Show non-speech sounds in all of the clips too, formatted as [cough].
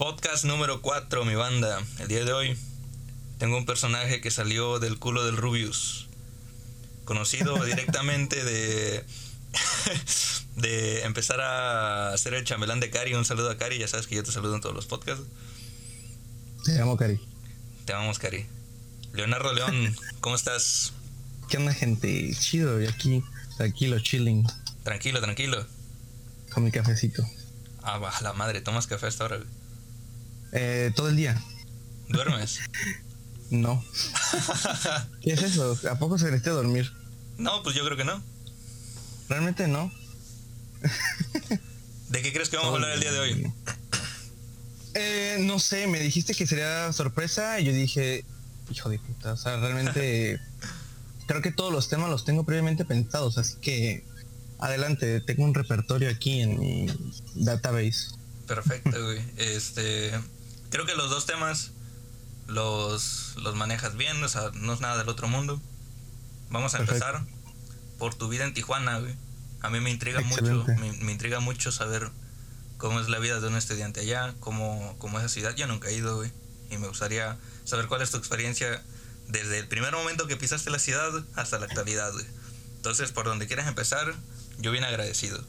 Podcast número 4, mi banda. El día de hoy tengo un personaje que salió del culo del Rubius. Conocido [laughs] directamente de. [laughs] de empezar a hacer el chambelán de Cari. Un saludo a Cari, ya sabes que yo te saludo en todos los podcasts. Te amo, Cari. Te amamos, Cari. Leonardo León, [laughs] ¿cómo estás? ¿Qué onda, gente? Chido, y aquí, tranquilo, chilling, Tranquilo, tranquilo. con mi cafecito. Ah, va, la madre, tomas café hasta ahora. güey. Eh, todo el día. ¿Duermes? No. [laughs] ¿Qué es eso? ¿A poco se necesita dormir? no, pues yo creo que no. Realmente no. [laughs] ¿De qué crees que vamos a hablar el día de hoy? Eh, no sé, me dijiste que sería sorpresa y yo dije, hijo de puta, o sea, realmente [laughs] creo que todos los temas los tengo previamente pensados, así que adelante, tengo un repertorio aquí en mi database. Perfecto, güey. Este, creo que los dos temas los, los manejas bien, o sea, no es nada del otro mundo. Vamos a Perfecto. empezar por tu vida en Tijuana, güey. A mí me intriga mucho, Excelente. me, me intriga mucho saber cómo es la vida de un estudiante allá, cómo, cómo es esa ciudad. Yo nunca he ido, güey. Y me gustaría saber cuál es tu experiencia desde el primer momento que pisaste la ciudad hasta la actualidad, güey. Entonces, por donde quieras empezar, yo bien agradecido.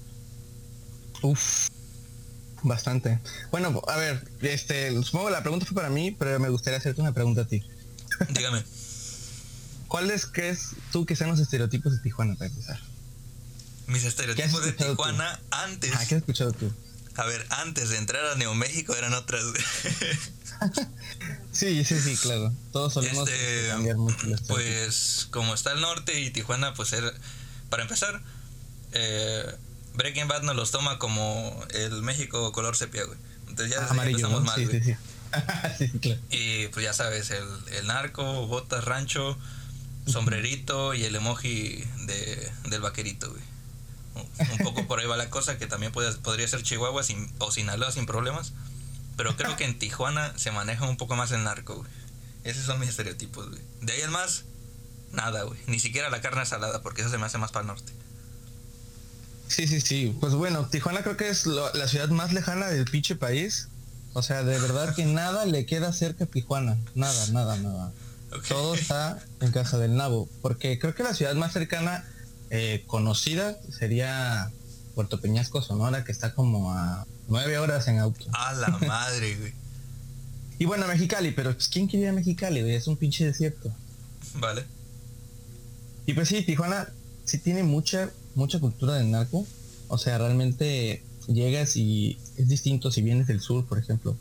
Uf, bastante. Bueno, a ver, este, supongo que la pregunta fue para mí, pero me gustaría hacerte una pregunta a ti. Dígame. [laughs] ¿Cuáles crees tú que sean los estereotipos de Tijuana para empezar? Mis estereotipos de tú? Tijuana antes. Ah, ¿qué has escuchado tú? A ver, antes de entrar a Neo México eran otras. [laughs] Sí, sí, sí, claro. Todos solemos Este, cambiar mucho los estereotipos. pues como está el norte y Tijuana, pues era, para empezar, eh, Breaking Bad nos los toma como el México color sepia, güey. Entonces ya Amarillo, empezamos ¿no? mal, Sí, güey. sí, sí. [laughs] sí, claro. Y pues ya sabes, el, el narco, botas, rancho, sombrerito y el emoji de, del vaquerito, güey. Un- Un poco por ahí va la cosa, que también puede- podría ser Chihuahua sin, o Sinaloa sin problemas. Pero creo que en Tijuana se maneja un poco más el narco, güey. Esos son mis estereotipos, güey. De ahí en más, nada, güey. Ni siquiera la carne salada, porque eso se me hace más para el norte. Sí, sí, sí. Pues bueno, Tijuana creo que es lo- la ciudad más lejana del pinche país. O sea, de verdad que [laughs] nada le queda cerca a Tijuana. Nada, nada, nada. Todo está en casa del nabo. Porque creo que la ciudad más cercana eh, conocida sería Puerto Peñasco, Sonora, que está como a nueve horas en auto. A la [laughs] madre, güey. Y bueno, Mexicali, pero pues ¿quién quiere ir a Mexicali? güey? Es un pinche desierto. Vale. Y pues sí, Tijuana sí tiene mucha, mucha cultura del narco. O sea, realmente llegas y es distinto si vienes del sur, por ejemplo.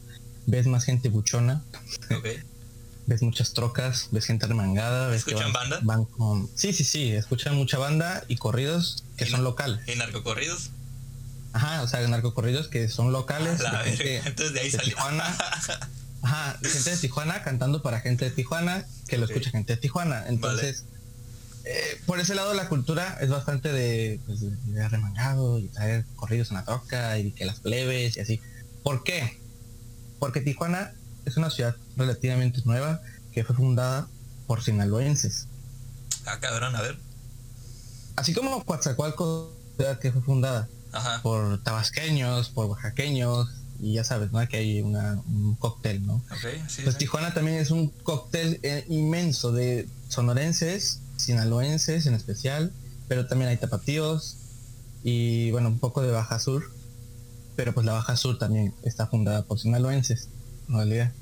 Ves más gente buchona, [laughs] ves muchas trocas, ves gente remangada. Ves que ¿Escuchan van- banda? Van con... Sí, sí, sí, escuchan mucha banda y corridos que ¿Y son locales. ¿Y narcocorridos? Ajá, o sea, narcocorridos que son locales. De gente. [laughs] Entonces de ahí de salió. Tijuana. [laughs] Ajá, gente de Tijuana cantando para gente de Tijuana, que lo escucha gente de Tijuana. Entonces, eh, por ese lado la cultura es bastante de, pues, de, remangado y traer corridos en la troca y que las plebes y así. ¿Por qué? Porque Tijuana es una ciudad relativamente nueva que fue fundada por sinaloenses. ah, cabrón, a ver. Así como Coatzacoalcos, ciudad que fue fundada Ajá. por tabasqueños, por oaxaqueños, y ya sabes, ¿no? Que hay una, un cóctel, ¿no? Ok, sí. Pues sí. Tijuana también es un cóctel eh, inmenso de sonorenses, sinaloenses en especial, pero también hay tapatíos y bueno, un poco de Baja Sur, pero pues la Baja Sur también está fundada por sinaloenses, en realidad.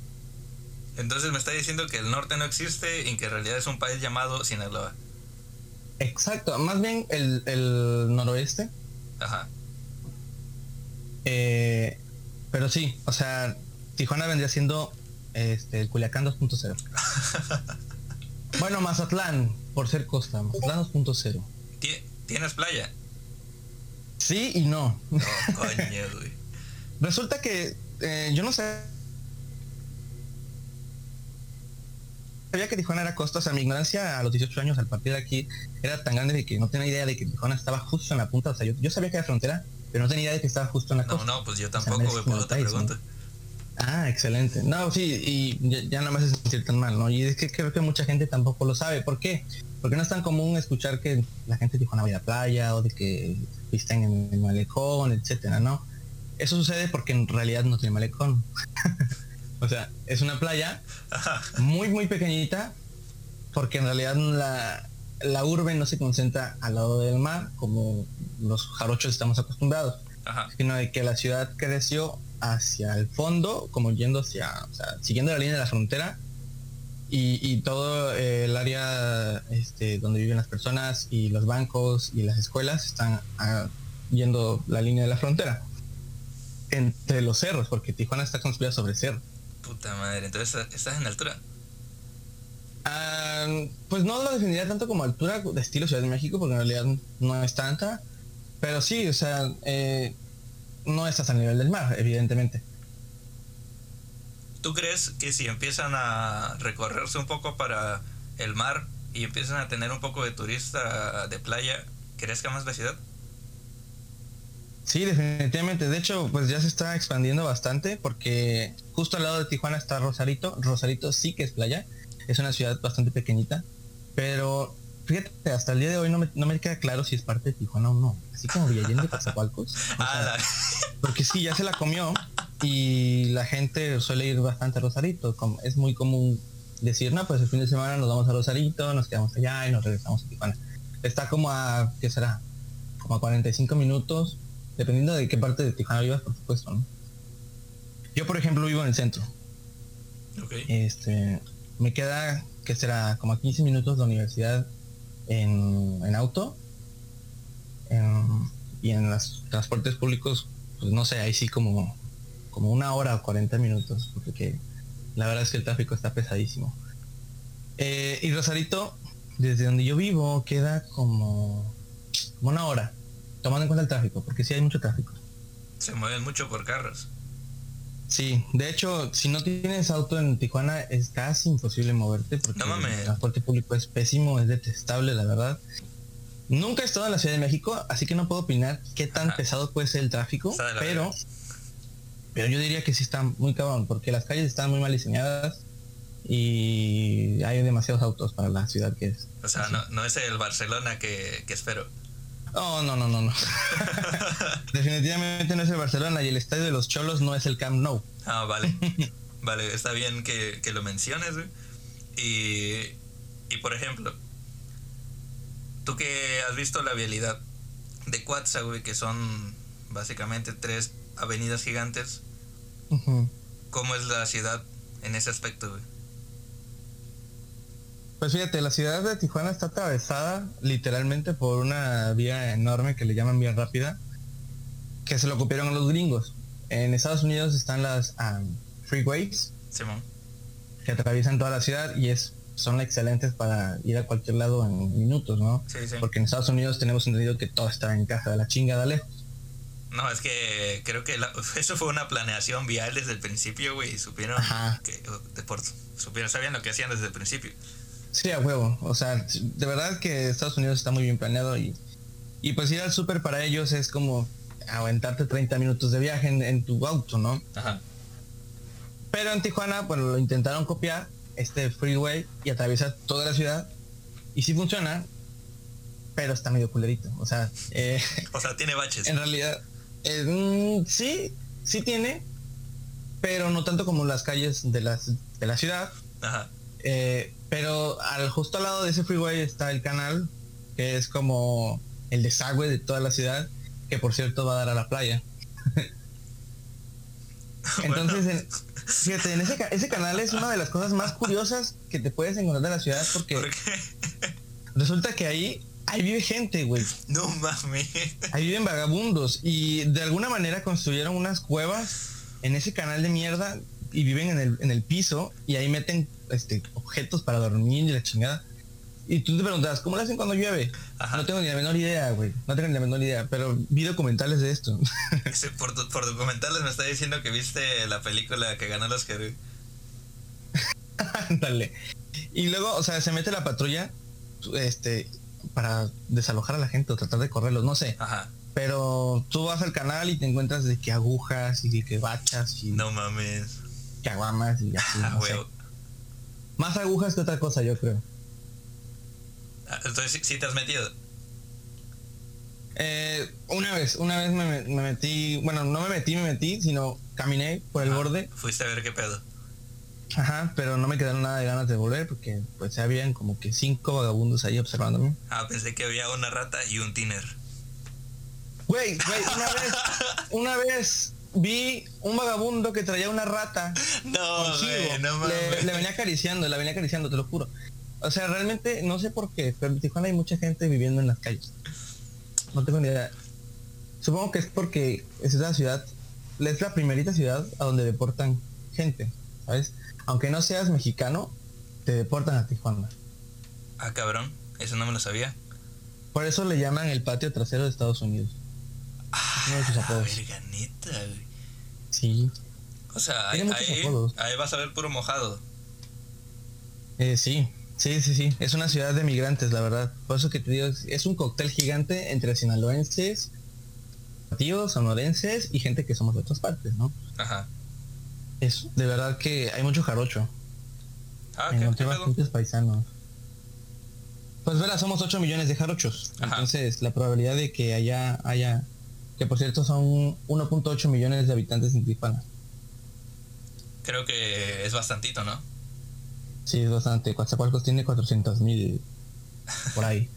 Entonces me está diciendo que el norte no existe y que en realidad es un país llamado Sinaloa. Exacto, más bien el, el noroeste, Ajá. eh, pero sí, o sea, Tijuana vendría siendo este, el Culiacán 2.0. [laughs] bueno, Mazatlán, por ser costa, Mazatlán 2.0. ¿Tie- ¿Tienes playa? Sí y no. No, coño, güey. [laughs] Resulta que eh, yo no sé. Sabía que Tijuana era costa, o sea, mi ignorancia a los 18 años al partir de aquí era tan grande de que no tenía idea de que Tijuana estaba justo en la punta. O sea, yo, yo sabía que era frontera, pero no tenía idea de que estaba justo en la No, costa. no, pues yo O sea, tampoco, no es por otra país, ¿no? Ah, excelente. No, sí, y ya, ya no me hace sentir tan mal, ¿no? Y es que creo que mucha gente tampoco lo sabe. ¿Por qué? Porque no es tan común escuchar que la gente de Tijuana vaya a la playa o de que visten en el malecón, etcétera, ¿no? Eso sucede porque en realidad no tiene malecón. [laughs] O sea, es una playa muy, muy pequeñita, porque en realidad la, la urbe no se concentra al lado del mar, como los jarochos estamos acostumbrados, sino de que la ciudad creció hacia el fondo, como yendo hacia, o sea, siguiendo la línea de la frontera, y, todo eh, el área este, donde viven las personas y los bancos y las escuelas están ah, yendo la línea de la frontera entre los cerros, porque Tijuana está construida sobre cerro. Puta madre, entonces estás en altura. Ah, pues no lo definiría tanto como altura de estilo Ciudad de México, porque en realidad no es tanta. Pero sí, o sea, eh, no estás a nivel del mar, evidentemente. ¿Tú crees que si empiezan a recorrerse un poco para el mar y empiezan a tener un poco de turista de playa, crezca más la ciudad? Sí, definitivamente. De hecho, pues ya se está expandiendo bastante porque justo al lado de Tijuana está Rosarito. Rosarito sí que es playa. Es una ciudad bastante pequeñita. Pero fíjate, hasta el día de hoy no me, no me queda claro si es parte de Tijuana o no. Así como Villallén de Coatzacoalcos. porque sí, ya se la comió y la gente suele ir bastante a Rosarito. Como es muy común decir, no, pues el fin de semana nos vamos a Rosarito, nos quedamos allá y nos regresamos a Tijuana. Está como a, ¿qué será? Como a 45 minutos, dependiendo de qué parte de Tijuana vivas, por supuesto, ¿no? Yo, por ejemplo, vivo en el centro. Este, me queda, que será? Como a 15 minutos la universidad en, en auto. y en los transportes públicos, pues no sé, ahí sí como como una hora o 40 minutos, porque la verdad es que el tráfico está pesadísimo. Eh, y Rosarito, desde donde yo vivo, queda como, una hora, tomando en cuenta el tráfico, porque sí hay mucho tráfico. Se mueven mucho por carros. Sí, de hecho, si no tienes auto en Tijuana es casi imposible moverte porque el transporte público es pésimo, es detestable, la verdad. Nunca he estado en la Ciudad de México, así que no puedo opinar qué tan pesado puede ser el tráfico, pero pero yo diría que sí está muy cabrón, porque las calles están muy mal diseñadas y hay demasiados autos para la ciudad que es. O sea, no, es el Barcelona que, espero. No, no, no, no, no. [laughs] Definitivamente no es el Barcelona y el estadio de los Cholos no es el Camp Nou. Ah, vale. [laughs] vale, está bien que, lo menciones, Y, y por ejemplo, tú que has visto la vialidad de Cuatza, güey, que son básicamente tres avenidas gigantes, ¿Cómo es la ciudad en ese aspecto, Pues fíjate, la ciudad de Tijuana está atravesada literalmente por una vía enorme que le llaman vía rápida, que se lo copiaron a los gringos. En Estados Unidos están las freeways, que atraviesan toda la ciudad y es son excelentes para ir a cualquier lado en minutos, ¿no? Porque en Estados Unidos tenemos entendido que todo está en caja de la chingada lejos. No, es que creo que [laughs] eso fue una planeación vial desde el principio, güey, y supieron que supieron, sabían lo que hacían desde el principio. Sí, a huevo. O sea, de verdad que Estados Unidos está muy bien planeado y, y pues ir al súper para ellos es como aguantarte 30 minutos de viaje en, tu auto, ¿no? Ajá. Pero en Tijuana, bueno, lo intentaron copiar, este freeway, y atraviesa toda la ciudad. Y sí funciona, pero está medio culerito. O sea, eh, [laughs] o sea, tiene baches. En realidad, eh, mm, sí, sí tiene, pero no tanto como las calles de, las, de la ciudad. Ajá. Eh, pero al justo al lado de ese freeway está el canal, que es como el desagüe de toda la ciudad, que por cierto va a dar a la playa. [laughs] Entonces, fíjate, en ese, ese, canal es una de las cosas más curiosas que te puedes encontrar de la ciudad porque resulta que ahí ahí vive gente, güey. No mames. Ahí viven vagabundos y de alguna manera construyeron unas cuevas en ese canal de mierda y viven en el, en el piso y ahí meten este, objetos para dormir y la chingada. Y tú te preguntas, ¿cómo lo hacen cuando llueve? No tengo ni la menor idea, güey. No tengo ni la menor idea, pero vi documentales de esto. [laughs] por, por, documentales me está diciendo que viste la película que ganó los que... [laughs] Dale. Y luego, o sea, se mete la patrulla este para desalojar a la gente o tratar de correrlos, no sé. Ajá. Pero tú vas al canal y te encuentras de que agujas y de que bachas y... No mames. Que aguamas y así. Ah, Más agujas que otra cosa, yo creo. Ah, entonces, ¿sí te has metido? Eh, una vez, una vez me, metí, bueno, no me metí, me metí, sino caminé por el borde. Fuiste a ver qué pedo. Ajá, pero no me quedaron nada de ganas de volver porque pues ya habían como que cinco vagabundos ahí observándome. Ah, pensé que había una rata y un tiner. Güey, güey, una vez, una vez vi un vagabundo que traía una rata. [gasps] No, no mames. Le, venía acariciando, la venía acariciando, te lo juro. O sea, realmente no sé por qué, pero en Tijuana hay mucha gente viviendo en las calles. No tengo ni idea. Supongo que es porque es la ciudad, es la primerita ciudad a donde deportan gente, ¿sabes? Aunque no seas mexicano, te deportan a Tijuana. Ah, cabrón, eso no me lo sabía. Por eso le llaman el patio trasero de Estados Unidos. Ah, uno de sus apodos. güey. Sí. O sea, ahí, ahí, vas a ver puro mojado. Eh, sí, sí, sí, sí. Es una ciudad de migrantes, la verdad. Por eso que te digo, es un cóctel gigante entre sinaloenses, tíos, sonorenses y gente que somos de otras partes, ¿no? Ajá. Es de verdad que hay mucho jarocho. Ah, Encontré bastantes paisanos. Pues verá, somos 8 millones de jarochos. Entonces, la probabilidad de que haya, haya, que por cierto son 1.8 millones de habitantes en Tijuana. Creo que es bastantito, ¿no? Sí, es bastante. Coatzacoalcos tiene 400 mil por ahí.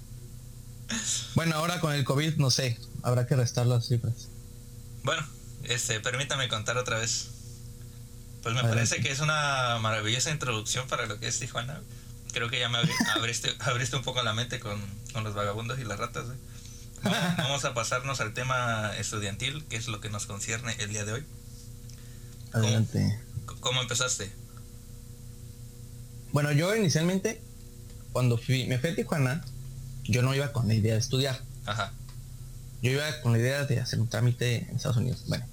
[laughs] bueno, ahora con el COVID, no sé, habrá que restar las cifras. Bueno, este, permítame contar otra vez. Pues me parece que es una maravillosa introducción para lo que es Tijuana creo que ya me [laughs] abriste, abriste un poco la mente con, los vagabundos y las ratas. [laughs] Vamos, a pasarnos al tema estudiantil, que es lo que nos concierne el día de hoy. Adelante. ¿Cómo, empezaste? Bueno, yo inicialmente, cuando fui, me fui a Tijuana, yo no iba con la idea de estudiar. Ajá. Yo iba con la idea de hacer un trámite en Estados Unidos. Bueno,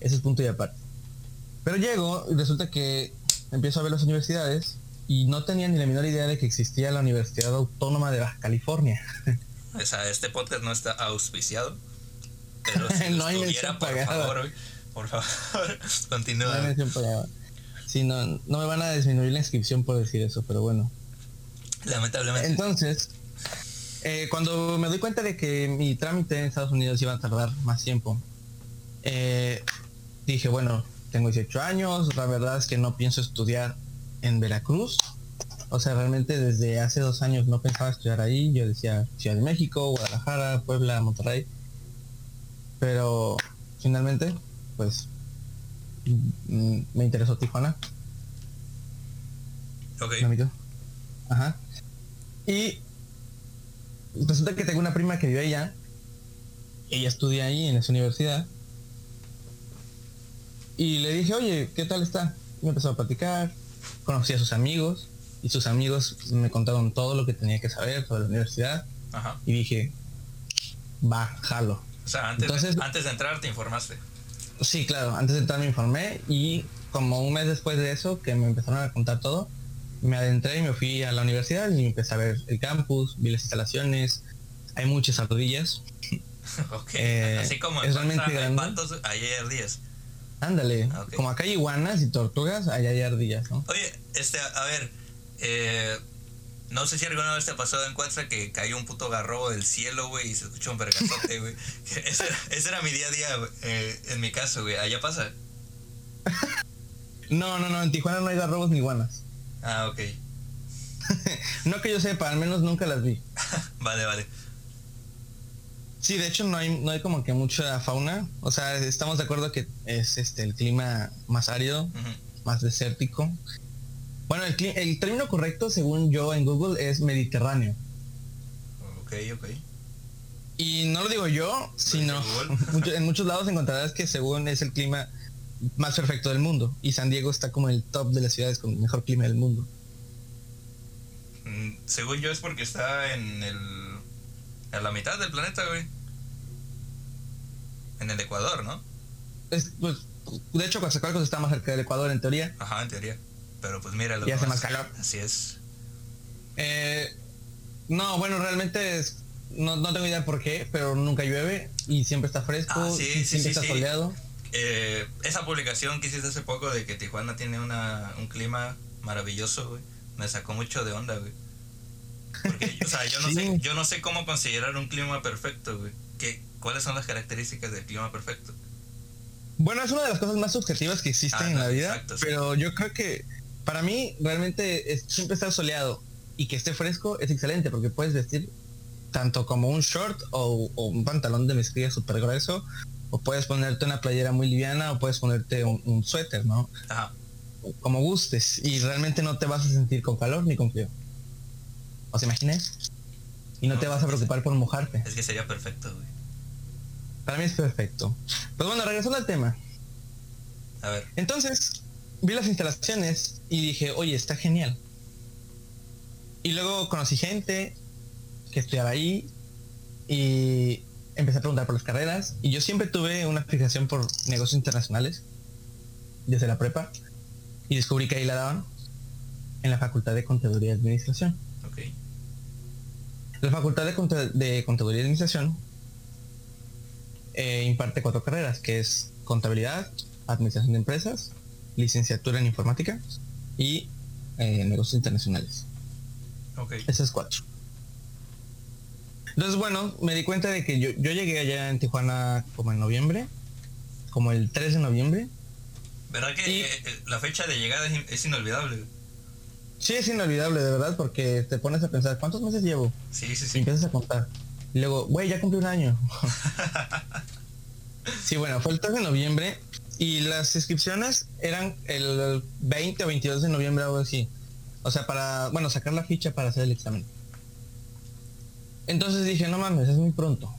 ese es punto y aparte. Pero llego y resulta que empiezo a ver las universidades y no tenía ni la menor idea de que existía la Universidad Autónoma de Baja California. [laughs] O sea, este podcast no está auspiciado. Pero [laughs] si [laughs] no hay mención por favor, por favor, continúa. No hay. Sí, no, no me van a disminuir la inscripción por decir eso, pero bueno. Lamentablemente. Entonces, eh, cuando me doy cuenta de que mi trámite en Estados Unidos iba a tardar más tiempo, eh, dije, bueno, tengo 18 años, la verdad es que no pienso estudiar en Veracruz. O sea, realmente desde hace dos años no pensaba estudiar ahí. Yo decía Ciudad de México, Guadalajara, Puebla, Monterrey. Pero finalmente, pues me interesó Tijuana. Ok. Ajá. Y resulta que tengo una prima que vive allá. Ella estudia ahí en esa universidad. Y le dije, oye, ¿qué tal está? Y me empezó a platicar conocí a sus amigos y sus amigos me contaron todo lo que tenía que saber sobre la universidad y dije, va, jalo. O sea, antes, de, antes de entrar te informaste. Sí, claro, antes de entrar me informé y como un mes después de eso, que me empezaron a contar todo, me adentré y me fui a la universidad y empecé a ver el campus, vi las instalaciones, hay muchas ardillas. [laughs] ok, eh, así como es realmente grande. ayer días. Ándale, ah, como acá hay iguanas y tortugas, allá hay ardillas, ¿no? Oye, este, a ver, eh, no sé si alguna vez te ha pasado en que cayó un puto garrobo del cielo, güey, y se escuchó un vergazote, güey. [laughs] ese, era mi día a día, eh, en mi caso, güey. ¿Allá pasa? [laughs] no, no, no, en Tijuana no hay garrobos ni iguanas. Ah, ok. [laughs] no que yo sepa, al menos nunca las vi. vale, vale. Sí, de hecho no hay, no hay como que mucha fauna. O sea, estamos de acuerdo que es este el clima más árido, más desértico. Bueno, el, el término correcto, según yo en Google, es mediterráneo. Ok, ok. Y no lo digo yo, sino [laughs] en muchos lados encontrarás que según es el clima más perfecto del mundo. Y San Diego está como el top de las ciudades con el mejor clima del mundo. Mm, según yo es porque está en el en la mitad del planeta, güey. En el Ecuador, ¿no? Es, pues, de hecho, Coatzacoalcos está más cerca del Ecuador, en teoría. Ajá, en teoría. Pero pues mira, lo y hace más calor. Así es. Eh, no, bueno, realmente es, no, tengo idea por qué, pero nunca llueve y siempre está fresco, ah, sí, siempre está soleado. Eh, esa publicación que hiciste hace poco de que Tijuana tiene una, un clima maravilloso, güey, me sacó mucho de onda, güey. Porque, o sea, yo [laughs] no, sé, yo no sé cómo considerar un clima perfecto, güey. ¿Qué, ¿Cuáles son las características del clima perfecto? Bueno, es una de las cosas más subjetivas que existen ah, en la vida, pero yo creo que para mí realmente es, siempre estar soleado y que esté fresco es excelente porque puedes vestir tanto como un short o, un pantalón de mezclilla súper grueso o puedes ponerte una playera muy liviana o puedes ponerte un, suéter, ¿no? Ajá. Como gustes y realmente no te vas a sentir con calor ni con frío. ¿Os imaginas? Y no, te vas a preocupar por mojarte. Es que sería perfecto, güey. Para mí es perfecto. Pues bueno, regresando al tema. A ver. Entonces, vi las instalaciones y dije, oye, está genial. Y luego conocí gente que estudiaba ahí y empecé a preguntar por las carreras. Y yo siempre tuve una fijación por negocios internacionales desde la prepa y descubrí que ahí la daban en la Facultad de Contaduría y Administración. La Facultad de, de Contaduría y Administración eh, imparte cuatro carreras, que es contabilidad, administración de empresas, licenciatura en informática y eh, negocios internacionales. Ok. Esas cuatro. Entonces, bueno, me di cuenta de que yo, llegué allá en Tijuana como en noviembre, como el 3 de noviembre. ¿Verdad que eh, la fecha de llegada es, inolvidable? Sí, es inolvidable, de verdad, porque te pones a pensar, ¿cuántos meses llevo? Sí, sí, sí. Y empiezas a contar. Y luego, güey, ya cumplí un año. [laughs] sí, bueno, fue el 3 de noviembre y las inscripciones eran el 20 o 22 de noviembre, algo así. O sea, para, bueno, sacar la ficha para hacer el examen. Entonces dije, no mames, es muy pronto.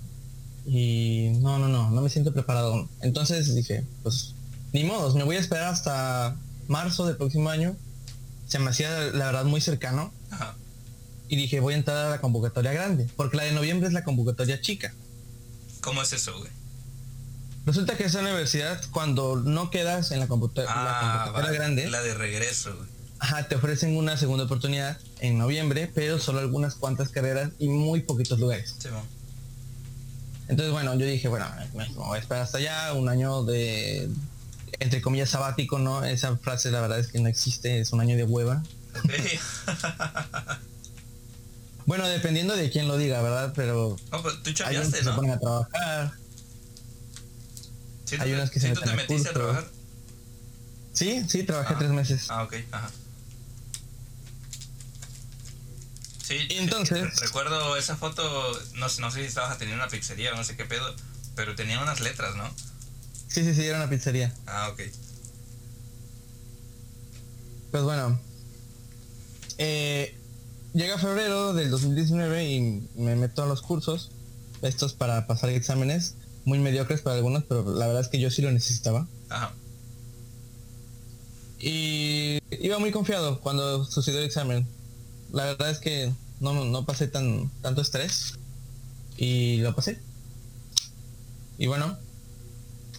Y no, no, no, no me siento preparado. Entonces dije, pues, ni modos, me voy a esperar hasta marzo del próximo año. Se me hacía, la verdad, muy cercano. Y dije, voy a entrar a la convocatoria grande, porque la de noviembre es la convocatoria chica. ¿Cómo es eso, güey? Resulta que esa universidad, cuando no quedas en la, computadora ah, grande, la de regreso, Ajá, te ofrecen una segunda oportunidad en noviembre, pero solo algunas cuantas carreras y muy poquitos lugares. Entonces, bueno, yo dije, bueno, me voy a esperar hasta allá, un año de, entre comillas, sabático, ¿no? Esa frase la verdad es que no existe, es un año de hueva. [laughs] bueno, dependiendo de quién lo diga, ¿verdad? Pero... No, pues tú hay que se ponen a trabajar, hay unas que se te metiste a trabajar? Sí, sí, trabajé tres meses. Ah, ok, ajá. Sí, entonces. Recuerdo esa foto, no, no sé si estabas teniendo una pizzería o no sé qué pedo, pero tenía unas letras, ¿no? Sí, sí, sí, era una pizzería. Ah, ok. Pues bueno. Eh, llega febrero del 2019 y me meto a los cursos, estos para pasar exámenes muy mediocres para algunos, pero la verdad es que yo sí lo necesitaba. Ajá. Y iba muy confiado cuando sucedió el examen. La verdad es que no, no pasé tan tanto estrés y lo pasé. Y bueno,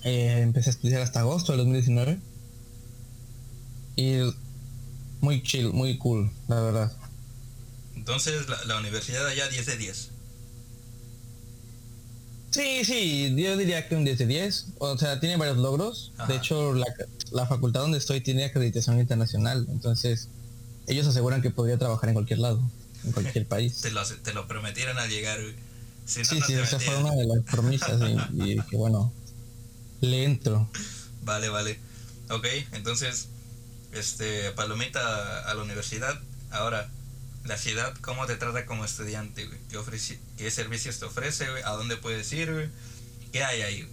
eh, empecé a estudiar hasta agosto del 2019. Y muy chill, muy cool, la verdad. Entonces la, la universidad allá 10 de 10. Sí, sí, yo diría que un 10 de 10. O sea, tiene varios logros. De hecho, la, facultad donde estoy tiene acreditación internacional. Entonces, ellos aseguran que podría trabajar en cualquier lado, en cualquier [laughs] país. te, lo, te lo prometieron al llegar. sí, sí, esa fue una de las promesas. y, que bueno, le entro. Vale, vale. Ok, entonces, este, Palomita a la universidad. Ahora, la ciudad, cómo te trata como estudiante, güey. ¿Qué, ¿Qué servicios te ofrece, güey? ¿A dónde puedes ir, güey? ¿Qué hay ahí?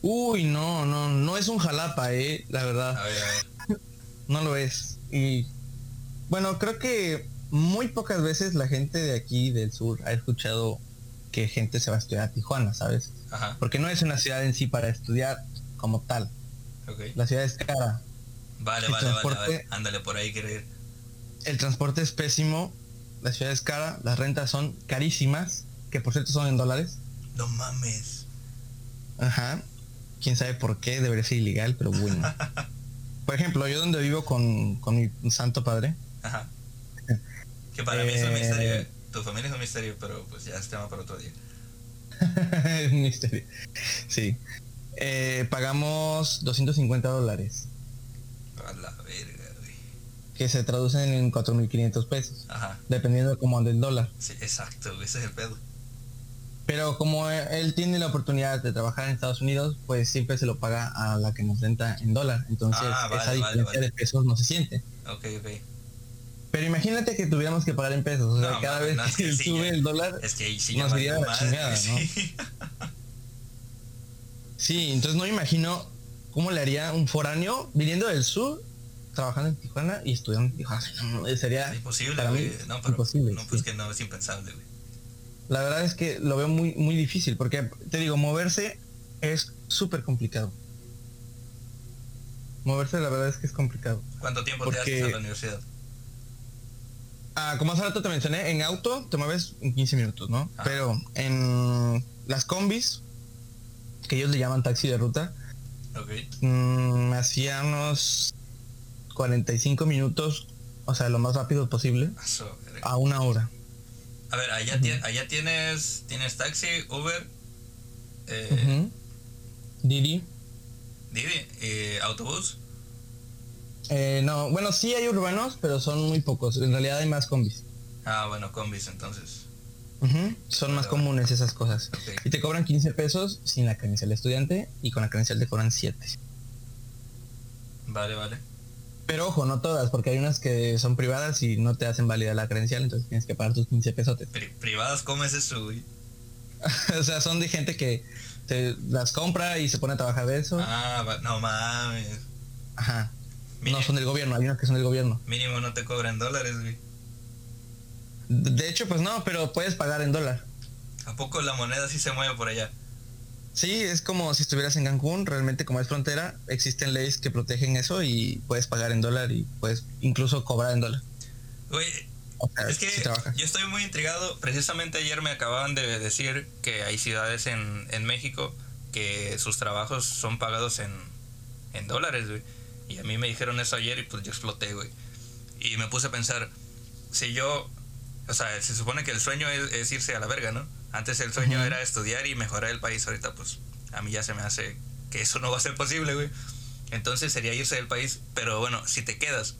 Uy, no, no, no es un jalapa, eh, la verdad. A ver, a ver. [laughs] no lo es. Y bueno, creo que muy pocas veces la gente de aquí del sur ha escuchado que gente se va a estudiar a Tijuana, ¿sabes? Ajá. Porque no es una ciudad en sí para estudiar como tal. Okay. La ciudad es cara. Vale, vale, vale, Ándale, por ahí quiero ir el transporte es pésimo, la ciudad es cara, las rentas son carísimas, que por cierto son en dólares. No mames. Ajá. Quién sabe por qué, debería ser ilegal, pero bueno. [laughs] por ejemplo, yo donde vivo con, mi santo padre. Ajá. [laughs] Que para mí es un misterio. Eh, tu familia es un misterio, pero pues ya es tema para otro día. [laughs] es un misterio. Sí. Eh, pagamos 250 dólares. A la verga que se traducen en 4.500 pesos. Ajá. Dependiendo de cómo ande el dólar. Sí, exacto, ese es el pedo. Pero como él tiene la oportunidad de trabajar en Estados Unidos, pues siempre se lo paga a la que nos renta en dólar. Entonces Ah, vale, esa diferencia vale. de pesos no se siente. Ok, ok. Pero imagínate que tuviéramos que pagar en pesos. O sea, No, cada vez no, es que que sí, sube ya. el dólar. Es que sí Nos iría la chingada, ¿no? sí. Sí, entonces no me imagino cómo le haría un foráneo viniendo del sur, trabajando en Tijuana y estudiando en Tijuana. Sería Imposible, para mí güey. No, pero imposible. no, pues sí. que no, es impensable, güey. La verdad es que lo veo muy, muy difícil porque te digo, moverse es súper complicado. Moverse la verdad es que es complicado. ¿Cuánto tiempo te Porque- haces a la universidad? Ah, como hace rato te mencioné, en auto te mueves en 15 minutos, ¿no? Ajá. Pero en las combis, que ellos le llaman taxi de ruta, Ok. mm, me hacía unos 45 minutos, o sea, lo más rápido posible, a una hora. A ver, allá, ti- allá tienes, tienes taxi, Uber, eh, Ujú. Didi. Didi, eh, autobús. Eh, no, bueno, sí hay urbanos, pero son muy pocos. En realidad hay más combis. Ah, bueno, combis entonces. Son más comunes esas cosas. Y te cobran 15 pesos sin la credencial de estudiante y con la credencial te cobran 7. Vale, vale. Pero ojo, no todas, porque hay unas que son privadas y no te hacen válida la credencial, entonces tienes que pagar tus 15 pesos. Pri- privadas, ¿cómo es eso, güey? [laughs] o sea, son de gente que te las compra y se pone a trabajar de eso. Ah, no mames. Ajá. Mínimo, No son del gobierno, hay unas que son del gobierno. mínimo no te cobran dólares, güey. De de hecho, pues no, pero puedes pagar en dólar. ¿A poco la moneda sí se mueve por allá? Sí, es como si estuvieras en Cancún, realmente como es frontera, existen leyes que protegen eso y puedes pagar en dólar y puedes incluso cobrar en dólar. Güey, O sea, es que yo estoy muy intrigado. Precisamente ayer me acababan de decir que hay ciudades en, en México que sus trabajos son pagados en, en dólares, güey. Y a mí me dijeron eso ayer y pues yo exploté, güey. Y me puse a pensar, si yo, o sea, se supone que el sueño es, es irse a la verga, ¿no? Antes el sueño era estudiar y mejorar el país. Ahorita pues a mí ya se me hace que eso no va a ser posible, güey. Entonces sería irse del país. Pero bueno, si te quedas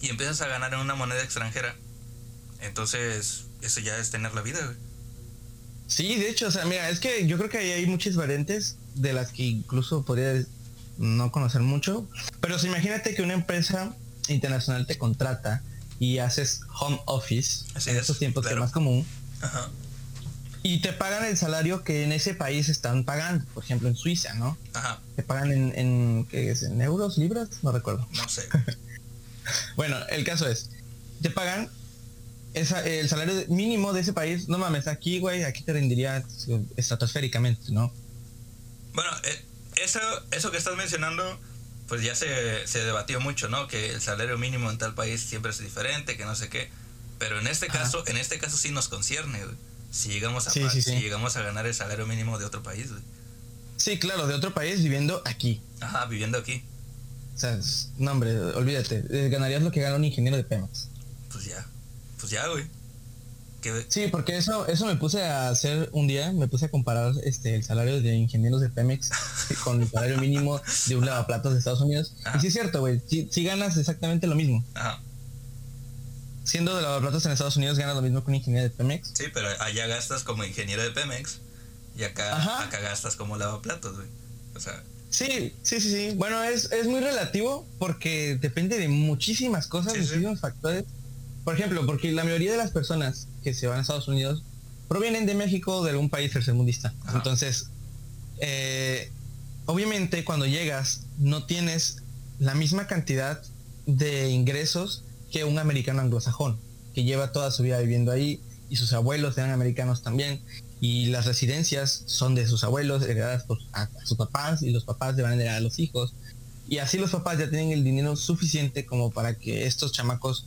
y empiezas a ganar en una moneda extranjera, entonces eso ya es tener la vida, güey. Sí, de hecho, o sea, mira, es que yo creo que ahí hay muchas variantes de las que incluso podría no conocer mucho. Pero si imagínate que una empresa internacional te contrata y haces home office Así en es, estos tiempos que es más común Ajá. Y te pagan el salario que en ese país están pagando, por ejemplo en Suiza, ¿no? Ajá. Te pagan en, en ¿qué es? ¿En euros, libras? No recuerdo. No sé. [laughs] Bueno, el caso es, te pagan esa, el salario mínimo de ese país, no mames, aquí, güey, aquí te rendiría estratosféricamente, ¿no? Bueno, eh, eso, eso que estás mencionando, pues ya se, se debatió mucho, ¿no? Que el salario mínimo en tal país siempre es diferente, que no sé qué. Pero en este Ajá. caso, en este caso sí nos concierne, güey. Si llegamos a Sí, pa- sí, si llegamos a ganar el salario mínimo de otro país, güey. Sí, claro, de otro país viviendo aquí. Ajá, viviendo aquí, O sea, no, hombre, olvídate, eh, ganarías lo que gana un ingeniero de Pemex. pues ya. Pues ya, güey. Sí, porque eso, eso me puse a hacer un día, me puse a comparar este el salario de ingenieros de Pemex con el salario mínimo de un lavaplatos de Estados Unidos. Ajá. Y sí es cierto, güey, sí, sí ganas exactamente lo mismo. ajá. Siendo de lavaplatos en Estados Unidos ganas lo mismo que un ingeniero de Pemex. Sí, pero allá gastas como ingeniero de Pemex y acá, Ajá. acá gastas como lavaplatos, güey. O sea, Sí, sí, sí, sí. Bueno, es, es muy relativo porque depende de muchísimas cosas, Sí, sí. muchísimos factores. Por ejemplo, porque la mayoría de las personas que se van a Estados Unidos provienen de México o de algún país tercermundista. Ajá. Entonces, eh, obviamente cuando llegas no tienes la misma cantidad de ingresos que un americano anglosajón, que lleva toda su vida viviendo ahí y sus abuelos eran americanos también y las residencias son de sus abuelos heredadas por a, a sus papás y los papás le van a heredar a los hijos. Y así los papás ya tienen el dinero suficiente como para que estos chamacos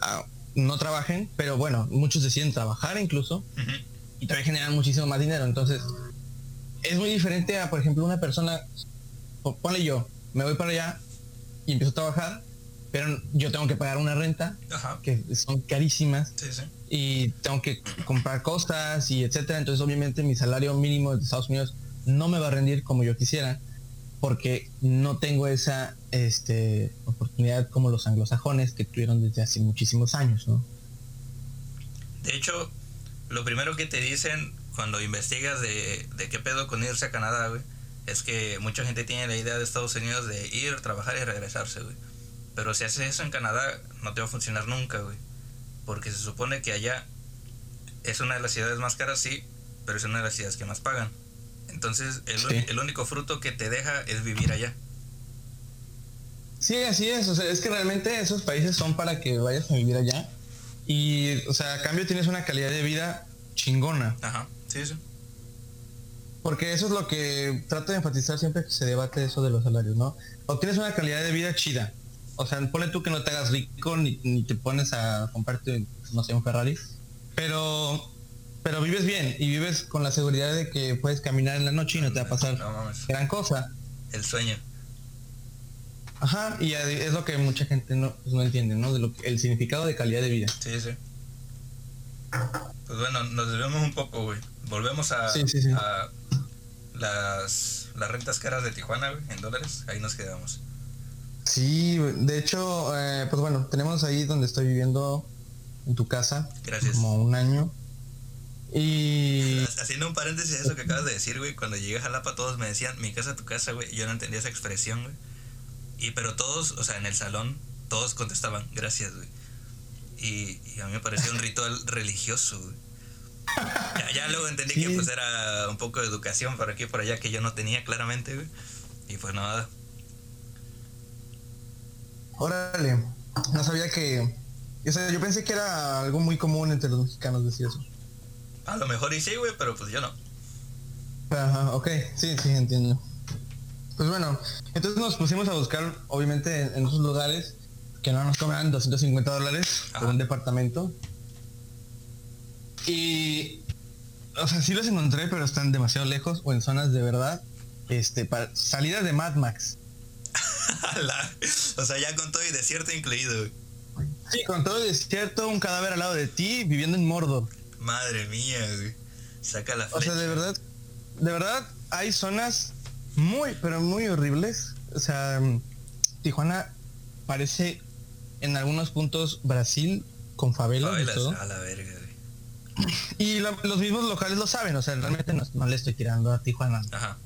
ah, no trabajen pero bueno muchos deciden trabajar incluso y también generan muchísimo más dinero. Entonces es muy diferente a por ejemplo una persona po- ponle yo me voy para allá y empiezo a trabajar pero yo tengo que pagar una renta ajá. que son carísimas Sí, sí. y tengo que comprar cosas y etcétera. Entonces, obviamente, mi salario mínimo de Estados Unidos no me va a rendir como yo quisiera, porque no tengo esa este, oportunidad como los anglosajones que tuvieron desde hace muchísimos años, ¿no? De hecho, lo primero que te dicen cuando investigas de, de qué pedo con irse a Canadá, güey, es que mucha gente tiene la idea de Estados Unidos de ir, trabajar y regresarse, güey. Pero si haces eso en Canadá, no te va a funcionar nunca, güey. Porque se supone que allá es una de las ciudades más caras, sí, pero es una de las ciudades que más pagan. Entonces, el, el único fruto que te deja es vivir allá. Sí, así es. O sea, es que realmente esos países son para que vayas a vivir allá. Y, o sea, a cambio tienes una calidad de vida chingona. Ajá, sí, sí. Porque eso es lo que trato de enfatizar siempre que se debate eso de los salarios, ¿no? Obtienes una calidad de vida chida. O sea, pone tú que no te hagas rico ni, ni te pones a comprarte, no sé, un Ferrari. Pero pero vives bien y vives con la seguridad de que puedes caminar en la noche y no te va a pasar gran cosa. El sueño. Ajá, y es lo que mucha gente no, pues, no entiende, ¿no? De lo el significado de calidad de vida. Sí, sí. Pues bueno, nos debemos un poco, güey. Volvemos a, a las, las rentas caras de Tijuana, güey, en dólares. Ahí nos quedamos. Sí, de hecho, eh, pues bueno, tenemos ahí donde estoy viviendo, en tu casa. Gracias. Como un año. Y... Haciendo un paréntesis a eso que acabas de decir, güey, cuando llegué a Jalapa todos me decían, mi casa, tu casa, güey. Yo no entendía esa expresión, güey. Y pero todos, o sea, en el salón, todos contestaban, gracias, güey. Y, a mí me parecía un ritual [laughs] religioso, güey. Ya, luego entendí que pues era un poco de educación por aquí y por allá que yo no tenía claramente, güey. Y pues nada. Órale, no sabía que... O sea, yo pensé que era algo muy común entre los mexicanos decir eso. A lo mejor y sí, güey, pero pues yo no. Ajá, ok, sí, sí, entiendo. Pues bueno, entonces nos pusimos a buscar, obviamente, en, esos lugares que no nos cobran 250 dólares por un departamento. Y, o sea, sí los encontré, pero están demasiado lejos o en zonas de verdad, este, para salidas de Mad Max. [laughs] o sea, ya con todo y desierto incluido. Sí, con todo el desierto, un cadáver al lado de ti, viviendo en Mordor. Madre mía, güey. Saca la flecha. O sea, de verdad, de verdad, hay zonas muy, pero muy horribles. O sea, Tijuana parece en algunos puntos Brasil con favelas, y todo. A la verga, [clears throat] Y los mismos locales lo saben, o sea, realmente no, le estoy tirando a Tijuana. Ajá.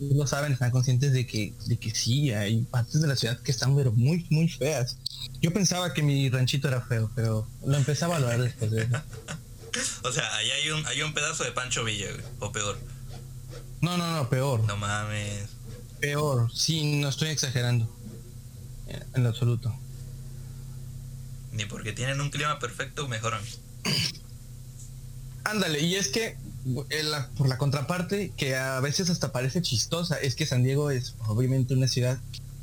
Lo saben, están conscientes de que, de que sí, hay partes de la ciudad que están pero muy, muy feas. Yo pensaba que mi ranchito era feo, pero lo empecé a valorar después de eso. [laughs] o sea, ahí hay un, hay un pedazo de Pancho Villa, o peor. No, no, no, peor. No mames. Peor, sí, no estoy exagerando. En lo absoluto. Ni porque tienen un clima perfecto mejoran. Ándale, y es que por la contraparte, que a veces hasta parece chistosa, es que San Diego es obviamente una ciudad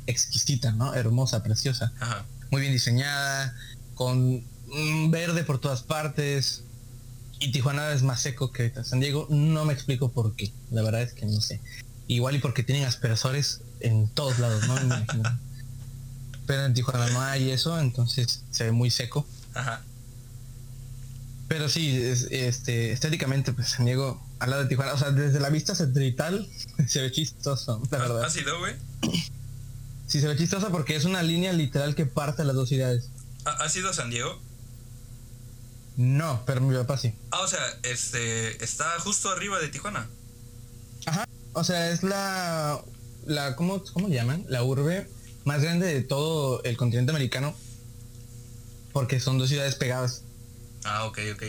exquisita, ¿no? Hermosa, preciosa. Muy bien diseñada, con verde por todas partes, y Tijuana es más seco que San Diego. No me explico por qué. La verdad es que no sé. Igual y porque tienen aspersores en todos lados, ¿no? [laughs] Pero en Tijuana no hay eso, entonces se ve muy seco. Ajá. Pero sí, este, estéticamente, pues San Diego, al lado de Tijuana, o sea, desde la vista satelital [laughs] se ve chistoso, la verdad. ¿Ha sido, güey? Sí, se ve chistoso porque es una línea literal que parte las dos ciudades. ¿Ha sido San Diego? No, pero mi papá sí. Ah, o sea, este está justo arriba de Tijuana. Ajá. O sea, es la la ¿cómo, cómo llaman? La urbe más grande de todo el continente americano. Porque son dos ciudades pegadas. Ah, ok, ok.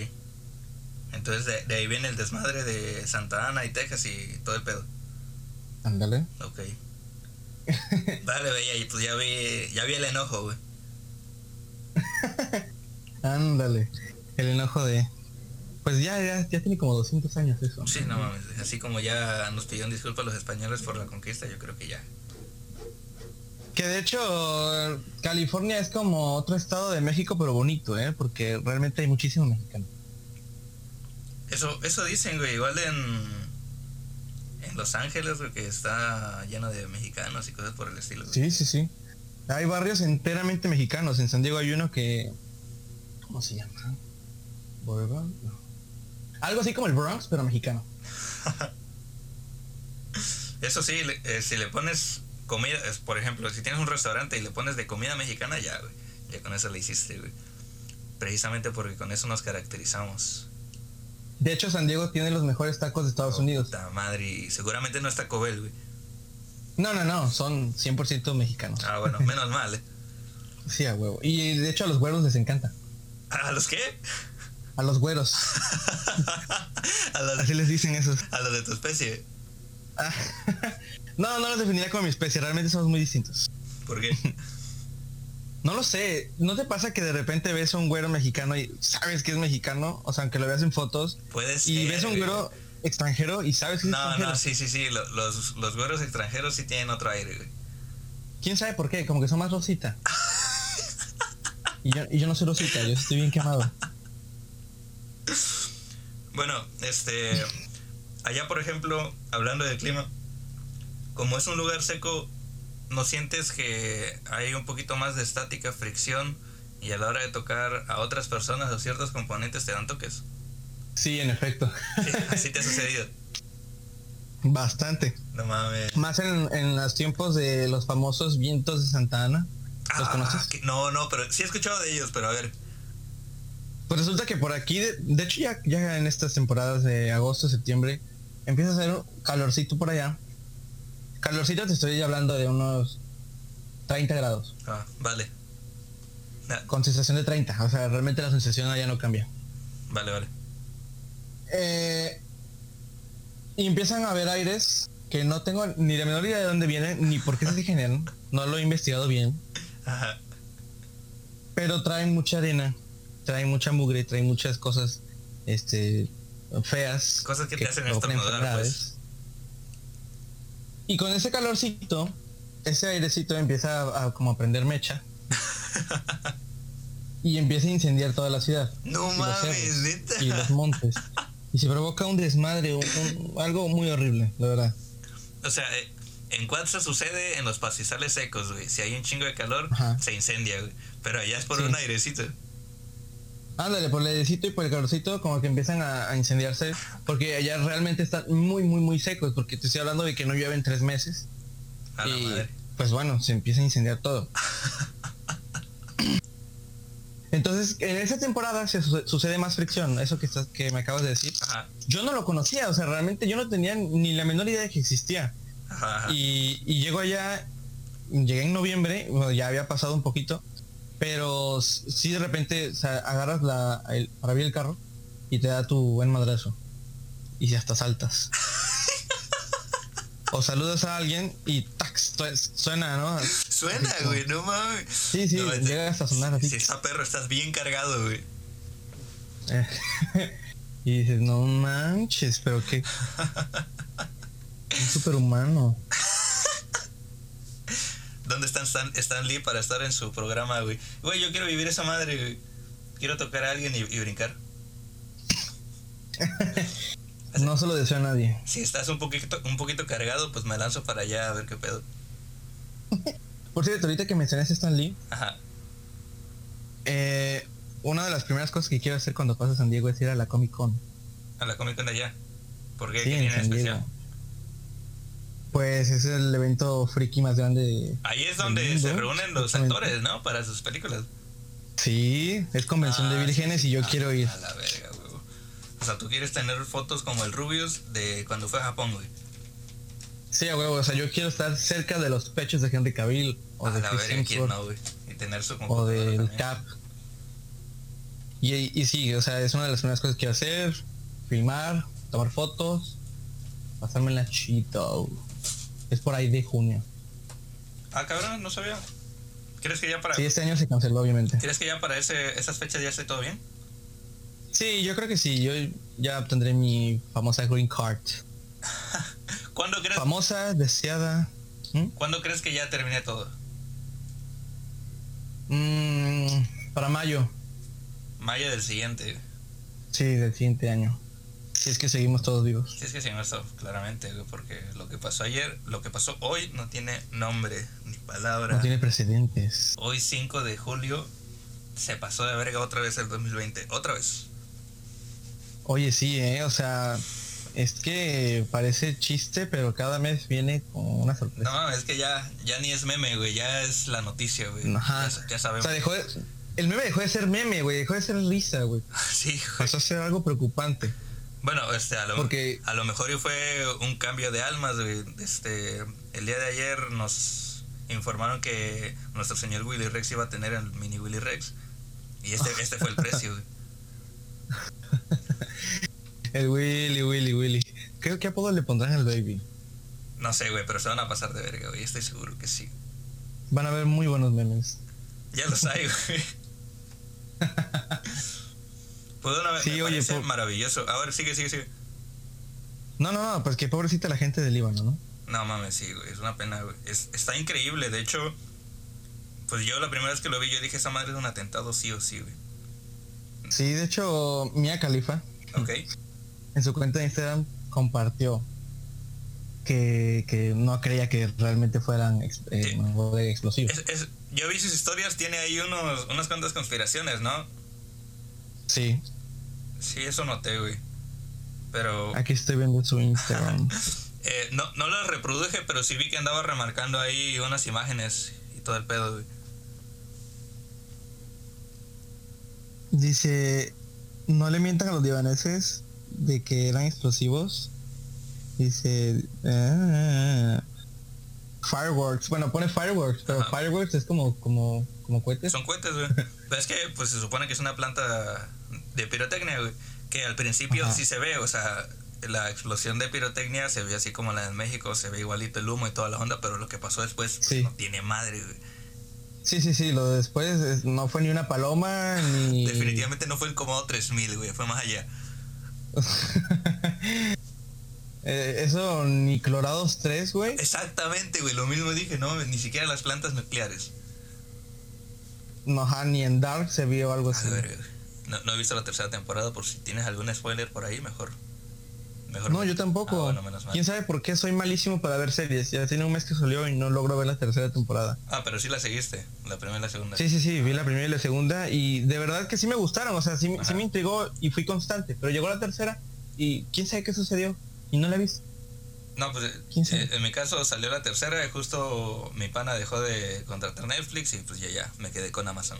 Entonces de, ahí viene el desmadre de Santa Ana y Texas y todo el pedo. Ándale. Ok. Dale, ve, y pues ya vi, ya vi el enojo, güey. [laughs] Ándale. El enojo de... Pues ya, ya, ya tiene como 200 años eso. Sí, no mames. Así como ya nos pidieron disculpas los españoles por la conquista, yo creo que ya. Que de hecho, California es como otro estado de México, pero bonito, ¿eh? Porque realmente hay muchísimo mexicano. Eso, eso dicen, güey. Igual en, en Los Ángeles, que está lleno de mexicanos y cosas por el estilo. Sí, sí, sí. Hay barrios enteramente mexicanos. En San Diego hay uno que... ¿Cómo se llama? Algo así como el Bronx, pero mexicano. [laughs] Eso sí, eh, si le pones comida, es, por ejemplo, si tienes un restaurante y le pones de comida mexicana, ya, güey. Ya con eso le hiciste, güey. Precisamente porque con eso nos caracterizamos. De hecho, San Diego tiene los mejores tacos de Estados Unidos. Puta madre, seguramente no es Taco Bell, güey. No, no, no, son 100% mexicanos. Ah, bueno, menos mal, ¿eh? [laughs] Sí, a huevo. Y de hecho a los güeros les encanta. ¿A los qué? A los güeros. [laughs] a los, Así les dicen esos. a los de tu especie. [laughs] No, no los definiría como mi especie, realmente somos muy distintos. ¿Por qué? [laughs] No lo sé, ¿no te pasa que de repente ves a un güero mexicano y sabes que es mexicano? O sea, aunque lo veas en fotos. Puedes. Y ves a un güero extranjero y sabes que es No, extranjero. no, sí, sí, sí. lo- Los, los güeros extranjeros sí tienen otro aire, güey. ¿Quién sabe por qué? Como que son más rosita. [laughs] Y yo, y yo no soy rosita, yo estoy bien quemado. Bueno, este. Allá, por ejemplo, hablando del clima, como es un lugar seco, ¿no sientes que hay un poquito más de estática, fricción? Y a la hora de tocar a otras personas o ciertos componentes te dan toques. Sí, en efecto. Sí, así te ha sucedido. Bastante. No mames. Más en, en los tiempos de los famosos vientos de Santa Ana. ¿Los Ah, conoces? que- no, no, pero sí he escuchado de ellos, pero a ver. Pues resulta que por aquí, de, de hecho ya, ya en estas temporadas de agosto, septiembre, empieza a hacer calorcito por allá. Calorcito te estoy hablando de unos 30 grados, Ah, vale. Ah, con sensación de 30. O sea, realmente la sensación allá no cambia. vale, vale. Eh, y empiezan a haber aires que no tengo ni la menor idea de dónde vienen, ni por qué se [laughs] generan. No lo he investigado bien. Ajá. pero traen mucha arena, traen mucha mugre, traen muchas cosas este feas. Cosas que te hacen estornudar, enfermedades. Y con ese calorcito, ese airecito empieza a, a como a prender mecha. [laughs] y empieza a incendiar toda la ciudad. No y los mames, cerros, neta. Y los montes. [laughs] Y se provoca un desmadre, un- un- algo muy horrible, la verdad. O sea, eh, en Cuatza sucede en los pastizales secos, güey. Si hay un chingo de calor, Ajá. se incendia, güey. Pero allá es por Sí. un airecito. Ándale, por el airecito y por el calorcito como que empiezan a, a incendiarse porque allá realmente están muy, muy, muy secos porque te estoy hablando de que no llueve en tres meses A la y madre. pues bueno, se empieza a incendiar todo. [laughs] Entonces, en esa temporada se suce- sucede más fricción, eso que, estás, que me acabas de decir. Ajá. Yo no lo conocía, o sea, realmente yo no tenía ni la menor idea de que existía. Ajá. ajá. Y, y llego allá, llegué en noviembre, bueno, ya había pasado un poquito, pero s- sí de repente o sea, agarras la, el, para abrir el carro y te da tu buen madrazo. Y hasta saltas. [laughs] o saludas a alguien y tax, suena, ¿no? Suena, güey, no mames. Sí, sí, No, este- llega hasta sonar así. Si está perro, estás bien cargado, güey. [laughs] Y dices, no manches, pero qué... Un [laughs] superhumano. ¿Dónde está Stan, Stan Lee para estar en su programa, güey? Güey, yo quiero vivir esa madre, güey. Quiero tocar a alguien y, y brincar. [laughs] No se lo deseo a nadie. Si estás un poquito, un poquito cargado, pues me lanzo para allá a ver qué pedo. [laughs] Por cierto, ahorita que mencionaste a Stan Lee, Ajá. Eh, una de las primeras cosas que quiero hacer cuando pase a San Diego es ir a la Comic Con. A la Comic Con de allá. ¿Por qué? Sí, ¿Qué en tiene San especial? Pues es el evento friki más grande de... Ahí es donde se reúnen los actores, ¿no? Para sus películas. Sí, es convención de Ah, vírgenes y yo quiero ir. A la verga, güey. O sea, tú quieres tener fotos como el Rubius de cuando fue a Japón, güey. Sí, a huevo, o sea, yo quiero estar cerca de los pechos de Henry Cavill o A de la verga, ¿quién no, güey? Y tener su o del también. Cap. Y, y sí, o sea, es una de las primeras cosas que quiero hacer, filmar, tomar fotos, pasarme la chito. Es por ahí de junio. Ah, cabrón, no sabía. ¿Crees que ya para, Sí, este año se canceló, obviamente. ¿crees que ya para ese, esas fechas ya esté todo bien? Sí, yo creo que sí. Yo ya obtendré mi famosa green card. [laughs] ¿Cuándo crees, Famosa, deseada. ¿Mm? ¿cuándo crees que ya termine todo? Mm, para mayo. Mayo del siguiente. Sí, del siguiente año. Si es que seguimos todos vivos. Si es que no está claramente, porque lo que pasó ayer, lo que pasó hoy no tiene nombre ni palabra. No tiene precedentes. Hoy 5 de julio se pasó de verga otra vez el 2020. Otra vez. Oye, sí, ¿eh? O sea, es que parece chiste, pero cada mes viene con una sorpresa. No, es que ya, ya ni es meme, güey. Ya es la noticia, güey. Ajá. Ya, ya O sabemos. sea, dejó de- el meme dejó de ser meme, güey. Dejó de ser risa, güey. [laughs] Sí, güey. Pasó a ser algo preocupante. Bueno, este, a lo, Porque... a lo mejor fue un cambio de almas, güey. Este, el día de ayer nos informaron que nuestro señor Willy Rex iba a tener el mini Willy Rex. Y este, este fue el [laughs] precio, güey. el Willy, Willy, Willy. ¿Qué, ¿Qué apodo le pondrán al baby? No sé, güey, pero se van a pasar de verga, güey. Estoy seguro que sí. Van a haber muy buenos memes. Ya los hay, güey. [laughs] Puedo sí, oye, maravilloso. A ver, sigue, sigue, sigue. No, no, no, pues que pobrecita la gente del Líbano, ¿no? No mames, sí, güey, es una pena, güey. Es, está increíble, de hecho, pues yo la primera vez que lo vi, yo dije, esa madre es un atentado sí o sí, güey. Sí, de hecho, Mia Khalifa. Ok. [laughs] En su cuenta de Instagram compartió que, que no creía que realmente fueran eh, explosivos. yo vi sus historias, tiene ahí unos, unas cuantas conspiraciones, ¿no? Sí. Sí, eso noté, güey. Pero... Aquí estoy viendo su Instagram. [laughs] eh, no, no lo reproduje, pero sí vi que andaba remarcando ahí unas imágenes y todo el pedo, güey. Dice, no le mientan a los libaneses de que eran explosivos. Dice, ah, fireworks. Bueno, pone fireworks, pero fireworks es como, como, como cohetes. Son cohetes, güey. pero [laughs] es que, pues se supone que es una planta de pirotecnia, güey. Que al principio sí se ve, o sea, la explosión de pirotecnia se ve así como la de México, se ve igualito el humo y toda la onda, pero lo que pasó después pues, no tiene madre, güey. Sí, sí, sí, lo de después no fue ni una paloma ni... [laughs] Definitivamente no fue el Comodo 3000, güey, fue más allá. [laughs] Eh, eso ni clorados 3, güey. Exactamente, güey, lo mismo dije, no, ni siquiera las plantas nucleares. No, ni en Dark se vio algo así. No, no he visto la tercera temporada, por si tienes algún spoiler por ahí, mejor no, yo tampoco. Ah, ¿Quién sabe por qué soy malísimo para ver series? Ya tiene un mes que salió y no logro ver la tercera temporada. Ah, pero sí la seguiste, la primera y la segunda. Sí, sí, sí, vi la primera y la segunda y de verdad que sí me gustaron, o sea, sí, me intrigó y fui constante, pero llegó la tercera y quién sabe qué sucedió y no la vi. No, pues eh, en mi caso salió la tercera y justo mi pana dejó de contratar Netflix y pues ya, ya, me quedé con Amazon.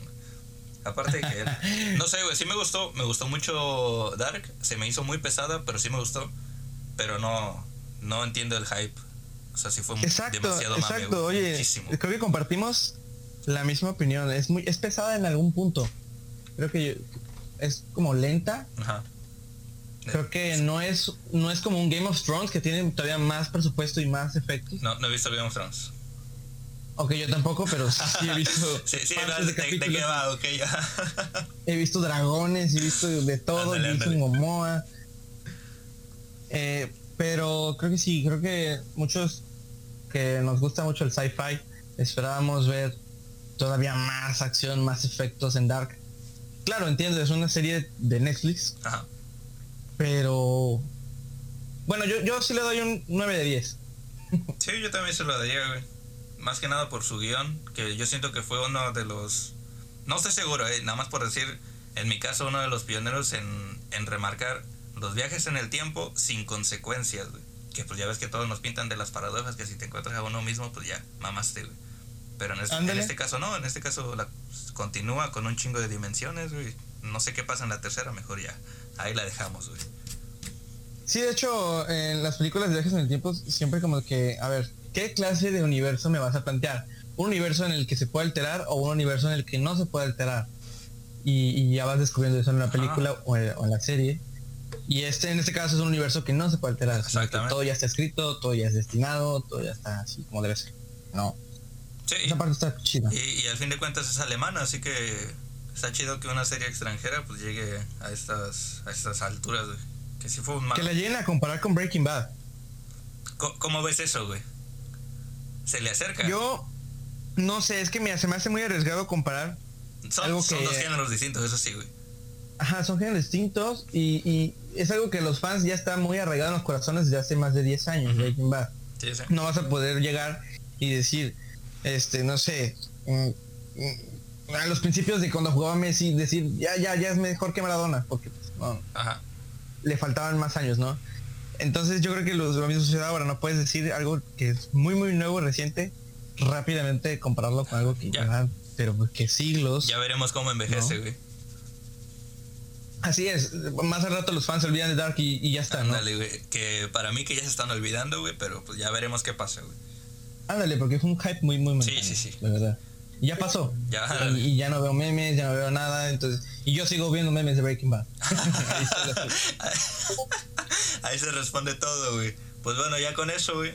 Aparte que, no sé, güey, sí me gustó, me gustó mucho Dark, se me hizo muy pesada, pero sí me gustó pero no, no entiendo el hype. O sea, si fue exacto, demasiado Exacto, oye, creo que compartimos la misma opinión. Es muy, es pesada en algún punto. Creo que es como lenta. Ajá. Creo que no es, no es como un Game of Thrones que tiene todavía más presupuesto y más efectos. No, no he visto Game of Thrones. Ok, yo tampoco, pero sí he visto. [laughs] sí, sí, de, qué va, ok, ya. he visto dragones, he visto de todo, he visto Momoa. Eh, pero creo que sí, creo que muchos que nos gusta mucho el sci-fi esperábamos ver todavía más acción, más efectos en Dark. Claro, entiendo, es una serie de Netflix. Ajá. Pero bueno, yo, yo sí le doy un 9 de 10. sí, yo también se lo daría, güey. Más que nada por su guion, que yo siento que fue uno de los... No estoy seguro, eh, nada más por decir, en mi caso, uno de los pioneros en, en remarcar los viajes en el tiempo sin consecuencias, güey. Que pues ya ves que todos nos pintan de las paradojas, que si te encuentras a uno mismo, pues ya, mamaste, güey. Pero en, este caso no, en este caso la, continúa con un chingo de dimensiones, güey. No sé qué pasa en la tercera, mejor ya. Ahí la dejamos, güey. Sí, de hecho, en las películas de viajes en el tiempo siempre como que, a ver, ¿qué clase de universo me vas a plantear? ¿Un universo en el que se puede alterar o un universo en el que no se puede alterar? Y, ya vas descubriendo eso en la película o en la serie. Y este, en este caso, es un universo que no se puede alterar. todo ya está escrito, todo ya es destinado, todo ya está así como debe ser. No. Sí. Esa parte está chida. Y, al fin de cuentas es alemana, así que está chido que una serie extranjera pues llegue a estas, a estas alturas, Que si fue un Que la lleguen a comparar con Breaking Bad. ¿Cómo, ves eso, güey? ¿Se le acerca? Yo no sé, es que me, se me hace muy arriesgado comparar. Son, algo son dos géneros distintos, eso sí, güey. Ajá, son géneros distintos y, es algo que los fans ya están muy arraigados en los corazones desde hace más de 10 años, No vas a poder llegar y decir, este, no sé, mm, mm, a los principios de cuando jugaba Messi, decir, ya, ya, ya es mejor que Maradona, porque pues, no, le faltaban más años, ¿no? Entonces yo creo que lo, lo mismo sucede ahora, no puedes decir algo que es muy, muy nuevo, reciente, rápidamente compararlo con algo que ya, pero pues, que siglos. Ya veremos cómo envejece, güey. Así es, más al rato los fans se olvidan de Dark y, ya está, Ándale, güey. Que para mí que ya se están olvidando, güey, pero pues ya veremos qué pasa, güey. Ándale, porque fue un hype muy, muy Sí, sí, sí. La verdad. Y ya pasó. Ya, y, ya no veo memes, ya no veo nada, entonces... Y yo sigo viendo memes de Breaking Bad. [laughs] Ahí se responde todo, güey. Pues bueno, ya con eso, güey.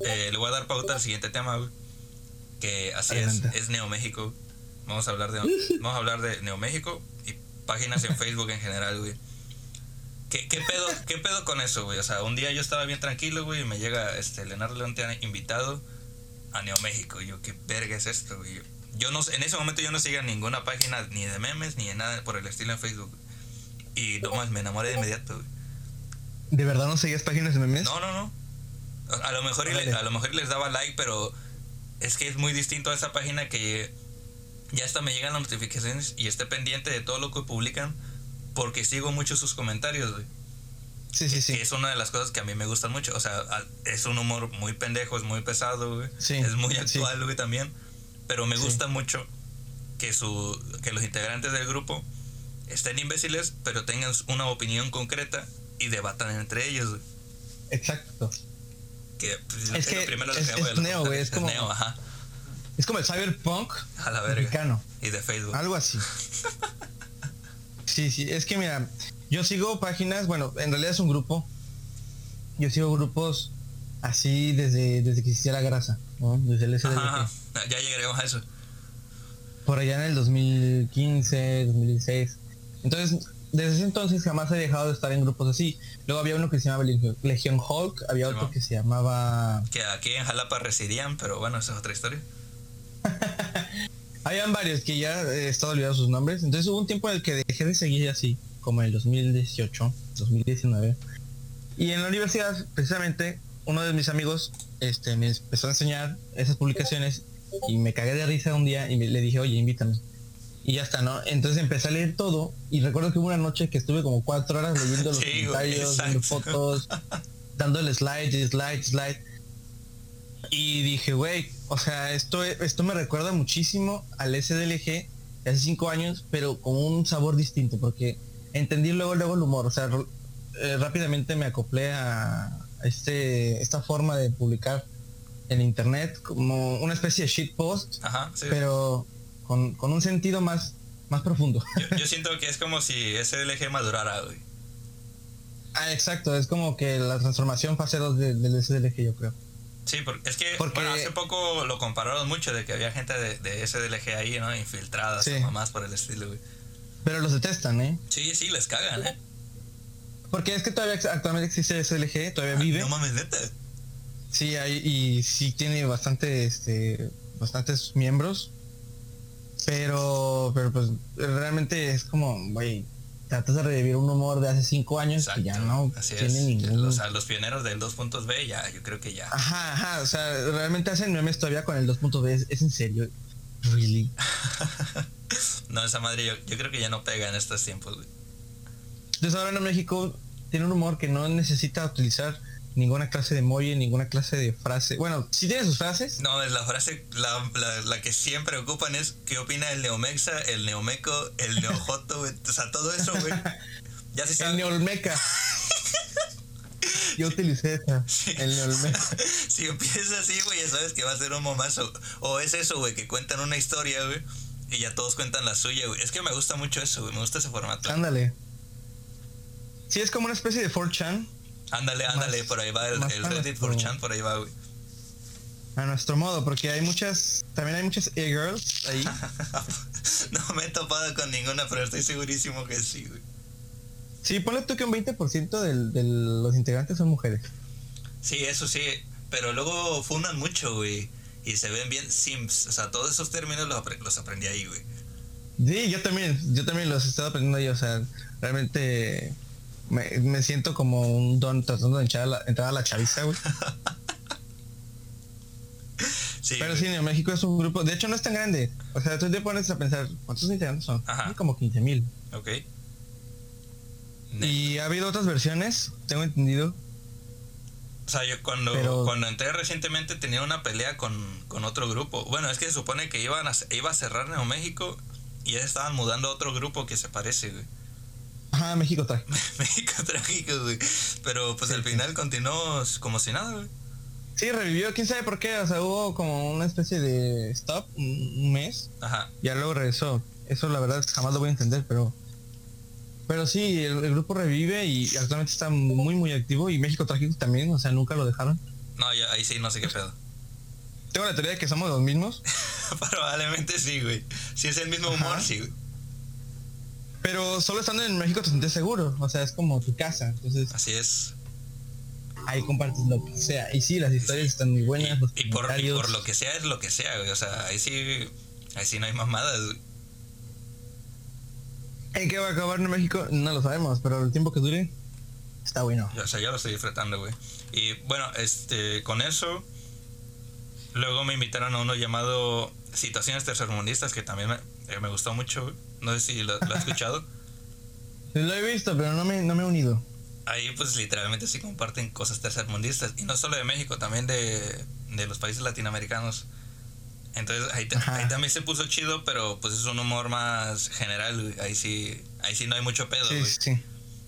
Eh, le voy a dar pauta al siguiente tema, güey. Que así es, es Neo México. Vamos a hablar de vamos a hablar de Neo México y páginas en Facebook en general, güey. ¿Qué, qué, pedo, ¿Qué pedo con eso, güey? O sea, un día yo estaba bien tranquilo, güey, y me llega este Leonardo León invitado a Neo México. Y yo, ¿qué verga es esto, güey? Yo no, en ese momento yo no seguía ninguna página ni de memes ni de nada por el estilo en Facebook. Y nomás me enamoré de inmediato, güey. ¿De verdad no seguías páginas de memes? No, no, no. A, lo mejor a lo mejor les daba like, pero es que es muy distinto a esa página que ya hasta me llegan las notificaciones y esté pendiente de todo lo que publican porque sigo mucho sus comentarios, güey. Sí, sí, sí. es una de las cosas que a mí me gustan mucho. O sea, es un humor muy pendejo, es muy pesado, güey. es muy actual, güey, también. Pero me gusta mucho que, su, que los integrantes del grupo estén imbéciles, pero tengan una opinión concreta y debatan entre ellos, güey. Exacto. Que, pues, es, que es, neo, güey. Es, como, neo, ajá. Es como el cyberpunk a la verga. mexicano. Y de Facebook. Algo así. [laughs] sí, sí. Es que mira, yo sigo páginas, bueno, en realidad es un grupo. Yo sigo grupos así desde, desde que existía la grasa, ¿no? Desde el SDLG. Ya llegaremos a eso. Por allá en el 2015, 2016. Entonces, desde ese entonces jamás he dejado de estar en grupos así. Luego había uno que se llamaba Legion Hulk, había otro que se llamaba... Que aquí en Jalapa residían, pero bueno, esa es otra historia. [laughs] Habían varios que ya he estado olvidando sus nombres. Entonces hubo un tiempo en el que dejé de seguir así como en el 2018, 2019. Y en la universidad, precisamente, uno de mis amigos este, me empezó a enseñar esas publicaciones y me cagué de risa un día y le dije, oye, invítame. Y ya está, ¿no? Entonces empecé a leer todo y recuerdo que hubo una noche que estuve como cuatro horas leyendo los comentarios, viendo fotos, dándole slide, slide, slide. Y dije, güey, o sea, esto, esto me recuerda muchísimo al SDLG de hace cinco años, pero con un sabor distinto, porque entendí luego, luego el humor, o sea, eh, rápidamente me acoplé a este, esta forma de publicar en internet como una especie de shitpost, pero con, un sentido más, más profundo. Yo, [laughs] siento que es como si SDLG madurara, güey. Ah, exacto, es como que la transformación fase 2 del SDLG, yo creo. Sí, porque es que bueno, hace poco lo compararon mucho de que había gente de, de SDLG ahí, ¿no? Infiltrada, sí. más por el estilo, güey. Pero los detestan, ¿eh? Sí, sí, les cagan, ¿eh? Porque es que todavía actualmente existe SLG, todavía ah, vive. No mames, neta. Sí, hay, y sí tiene bastante, este, bastantes miembros. Pero, pero pues realmente es como, güey, tratas de revivir un humor de hace cinco años y ya no tiene ningún... O sea, los pioneros del 2.b ya, yo creo que ya. Ajá, ajá, o sea, realmente hacen memes todavía con el 2.b, ¿Es, ¿es en serio? Really? [laughs] no, esa madre yo, yo, creo que ya no pega en estos tiempos, güey. Entonces ahora en México tiene un humor que no necesita utilizar ninguna clase de emoji, ninguna clase de frase. Bueno, si tiene sus frases. No, es la frase, la, la, que siempre ocupan es ¿qué opina el neomexa, el neomeco, el neojoto, güey? O sea, todo eso, güey. Ya se sabe. El neolmeca. [laughs] Yo utilicé esa. El neolmeca. [laughs] si empieza así, güey, ya sabes que va a ser un momazo. O es eso, güey, que cuentan una historia, güey y ya todos cuentan la suya, güey. Es que me gusta mucho eso, güey. Me gusta ese formato. Ándale. Sí, es como una especie de 4chan. Ándale, ándale, por ahí va el, el Reddit 4chan, por ahí va, güey. A nuestro modo, porque hay muchas, también hay muchas e-girls ahí. [laughs] no me he topado con ninguna, pero estoy segurísimo que sí, güey. Sí, ponle tú que un 20% del, de los integrantes son mujeres. Sí, eso sí, pero luego funan mucho, güey y se ven bien sims. O sea, todos esos términos los, los aprendí ahí, güey. Sí, yo también, yo también los he estado aprendiendo ahí, o sea, realmente me, siento como un don tratando de entrar a la, entrar a la chaviza, güey. [laughs] sí, Pero sí, México es un grupo, de hecho no es tan grande, o sea, tú te pones a pensar, ¿cuántos integrantes son? Ajá. Como 15 mil. Ok. Y ha habido otras versiones, tengo entendido, o sea, yo cuando, cuando entré recientemente tenía una pelea con, otro grupo. Bueno, es que se supone que iban a, iba a cerrar Neo México y ya estaban mudando a otro grupo que se parece, güey. Ajá, México trágico. [laughs] México trágico, güey. Pero pues al final continuó como si nada, güey. Sí, revivió, quién sabe por qué, o sea, hubo como una especie de stop, un mes. Ajá. Ya luego regresó. Eso la verdad jamás lo voy a entender, pero... Pero sí, el, grupo revive y actualmente está muy, muy activo. Y México Trágico también, o sea, nunca lo dejaron. No, ya, ahí sí, no sé qué pedo. Tengo la teoría de que somos los mismos. [laughs] Probablemente sí, güey. Si es el mismo humor, sí, güey. Pero solo estando en México te sientes seguro. O sea, es como tu casa. Entonces. Así es ahí compartes lo que sea. Y sí, las historias están muy buenas. Y, por, por, lo que sea es lo que sea, güey. O sea, ahí sí, ahí sí no hay mamadas, ¿En qué va a acabar en México? No lo sabemos, pero el tiempo que dure está bueno. O sea, ya lo estoy disfrutando, güey. Y bueno, este, con eso, luego me invitaron a uno llamado Situaciones Tercermundistas, que también me, eh, me gustó mucho, No sé si lo, lo has escuchado. [laughs] lo he visto, pero no me, no me he unido ahí pues literalmente sí comparten cosas tercermundistas. Y no solo de México, también de, los países latinoamericanos. Entonces ahí, también se puso chido, pero pues es un humor más general, Ahí sí, ahí sí no hay mucho pedo, sí, Sí.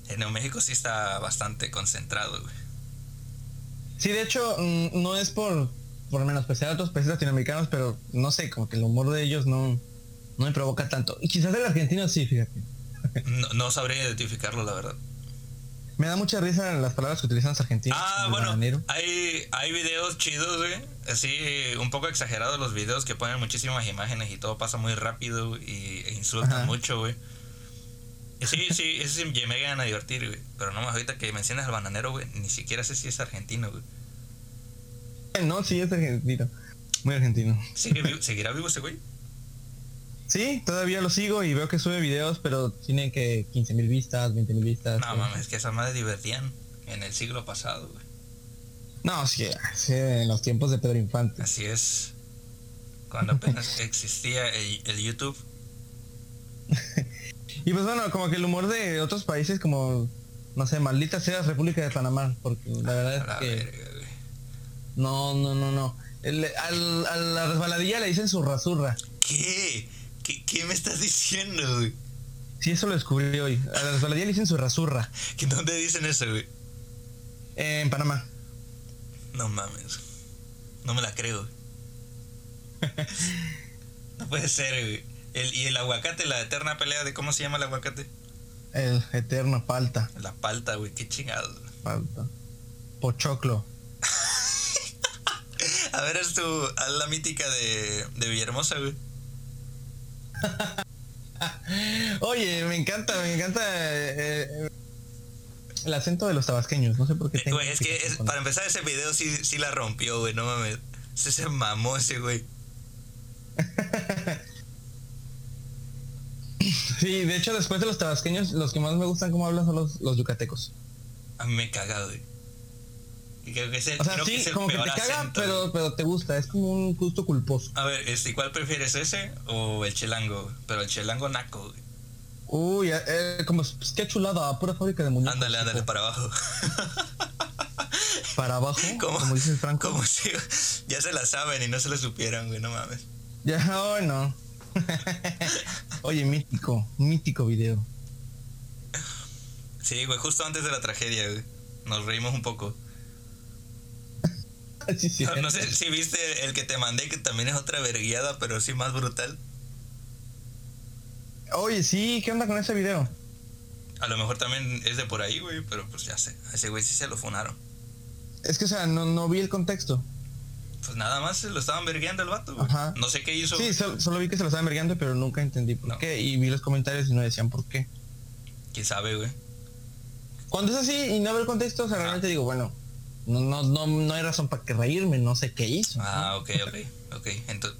En México sí está bastante concentrado, güey. Sí, de hecho, mm, no es por, por menospreciar a otros países latinoamericanos, pero no sé, como que el humor de ellos no, no me provoca tanto. Y quizás el argentino sí, fíjate. No, no sabría identificarlo, la verdad. Me da mucha risa las palabras que utilizan los argentinos. Ah, bueno, hay, hay videos chidos, güey. Así, un poco exagerados los videos que ponen muchísimas imágenes y todo pasa muy rápido y, e insultan mucho, güey. Sí, sí, eso sí me llegan a divertir, güey. Pero no más ahorita que mencionas al bananero, güey, ni siquiera sé si es argentino, güey. No, sí es argentino. Muy argentino. ¿Seguirá vivo ese güey? Sí, todavía lo sigo y veo que sube videos, pero tiene que 15 mil vistas, 20 mil vistas. No mames, es que esas madres divertían en el siglo pasado, güey. No, sí, en los tiempos de Pedro Infante. Así es. Cuando apenas [laughs] existía el, YouTube. [laughs] y pues bueno, como que el humor de otros países como, no sé, maldita sea República de Panamá, porque la verdad es que... no, no, no, no. a la resbaladilla le dicen su rasurra. ¿Qué? ¿Qué, me estás diciendo, güey? Sí, eso lo descubrí hoy. A la resbaladilla le dicen su rasurra. ¿Dónde dicen eso, güey? en Panamá. No mames. No me la creo. [laughs] no puede ser, güey. ¿Y el aguacate, la eterna pelea de cómo se llama el aguacate? El eterno palta. La palta, güey, qué chingado. Palta. Pochoclo. [laughs] a ver, es tu. Haz la mítica de, de Villahermosa, güey. Oye, me encanta, me encanta eh, el acento de los tabasqueños. No sé por qué. Eh, es que para empezar ese video sí, sí la rompió, güey. No mames. Se, se mamó ese güey. [laughs] sí, de hecho después de los tabasqueños, los que más me gustan como hablan son los, los yucatecos. A mí me cagado, güey o sea, sí, como que te caga, pero, pero te gusta, es como un gusto culposo. A ver, este, ¿cuál prefieres ese o el chelango? Pero el chelango naco, Uy, eh, como pues, qué chulada, pura fábrica de muñecos. Ándale, ándale, para abajo. [laughs] ¿Para abajo? [laughs] Como dice Franco. Como si [laughs] ya se la saben y no se lo supieran, güey, no mames. Ya, hoy no. Oye, mítico, mítico video. Sí, güey, justo antes de la tragedia, güey. Nos reímos un poco. [laughs] no, sé si viste el que te mandé, que también es otra verguiada, pero sí más brutal. Oye, sí, ¿qué onda con ese video? A lo mejor también es de por ahí, güey, pero pues ya sé, a ese güey sí se lo funaron. Es que, o sea, no, vi el contexto. Pues nada más se lo estaban vergueando el vato, güey. No sé qué hizo. Sí, solo, vi que se lo estaban vergueando, pero nunca entendí por qué. Y vi los comentarios y no decían por qué. ¿Quién sabe, güey? Cuando es así y no veo el contexto, o sea, realmente digo, bueno, no, no, no, no hay razón para que reírme, no sé qué hizo. Ah, ok, ok, ok. Entonces,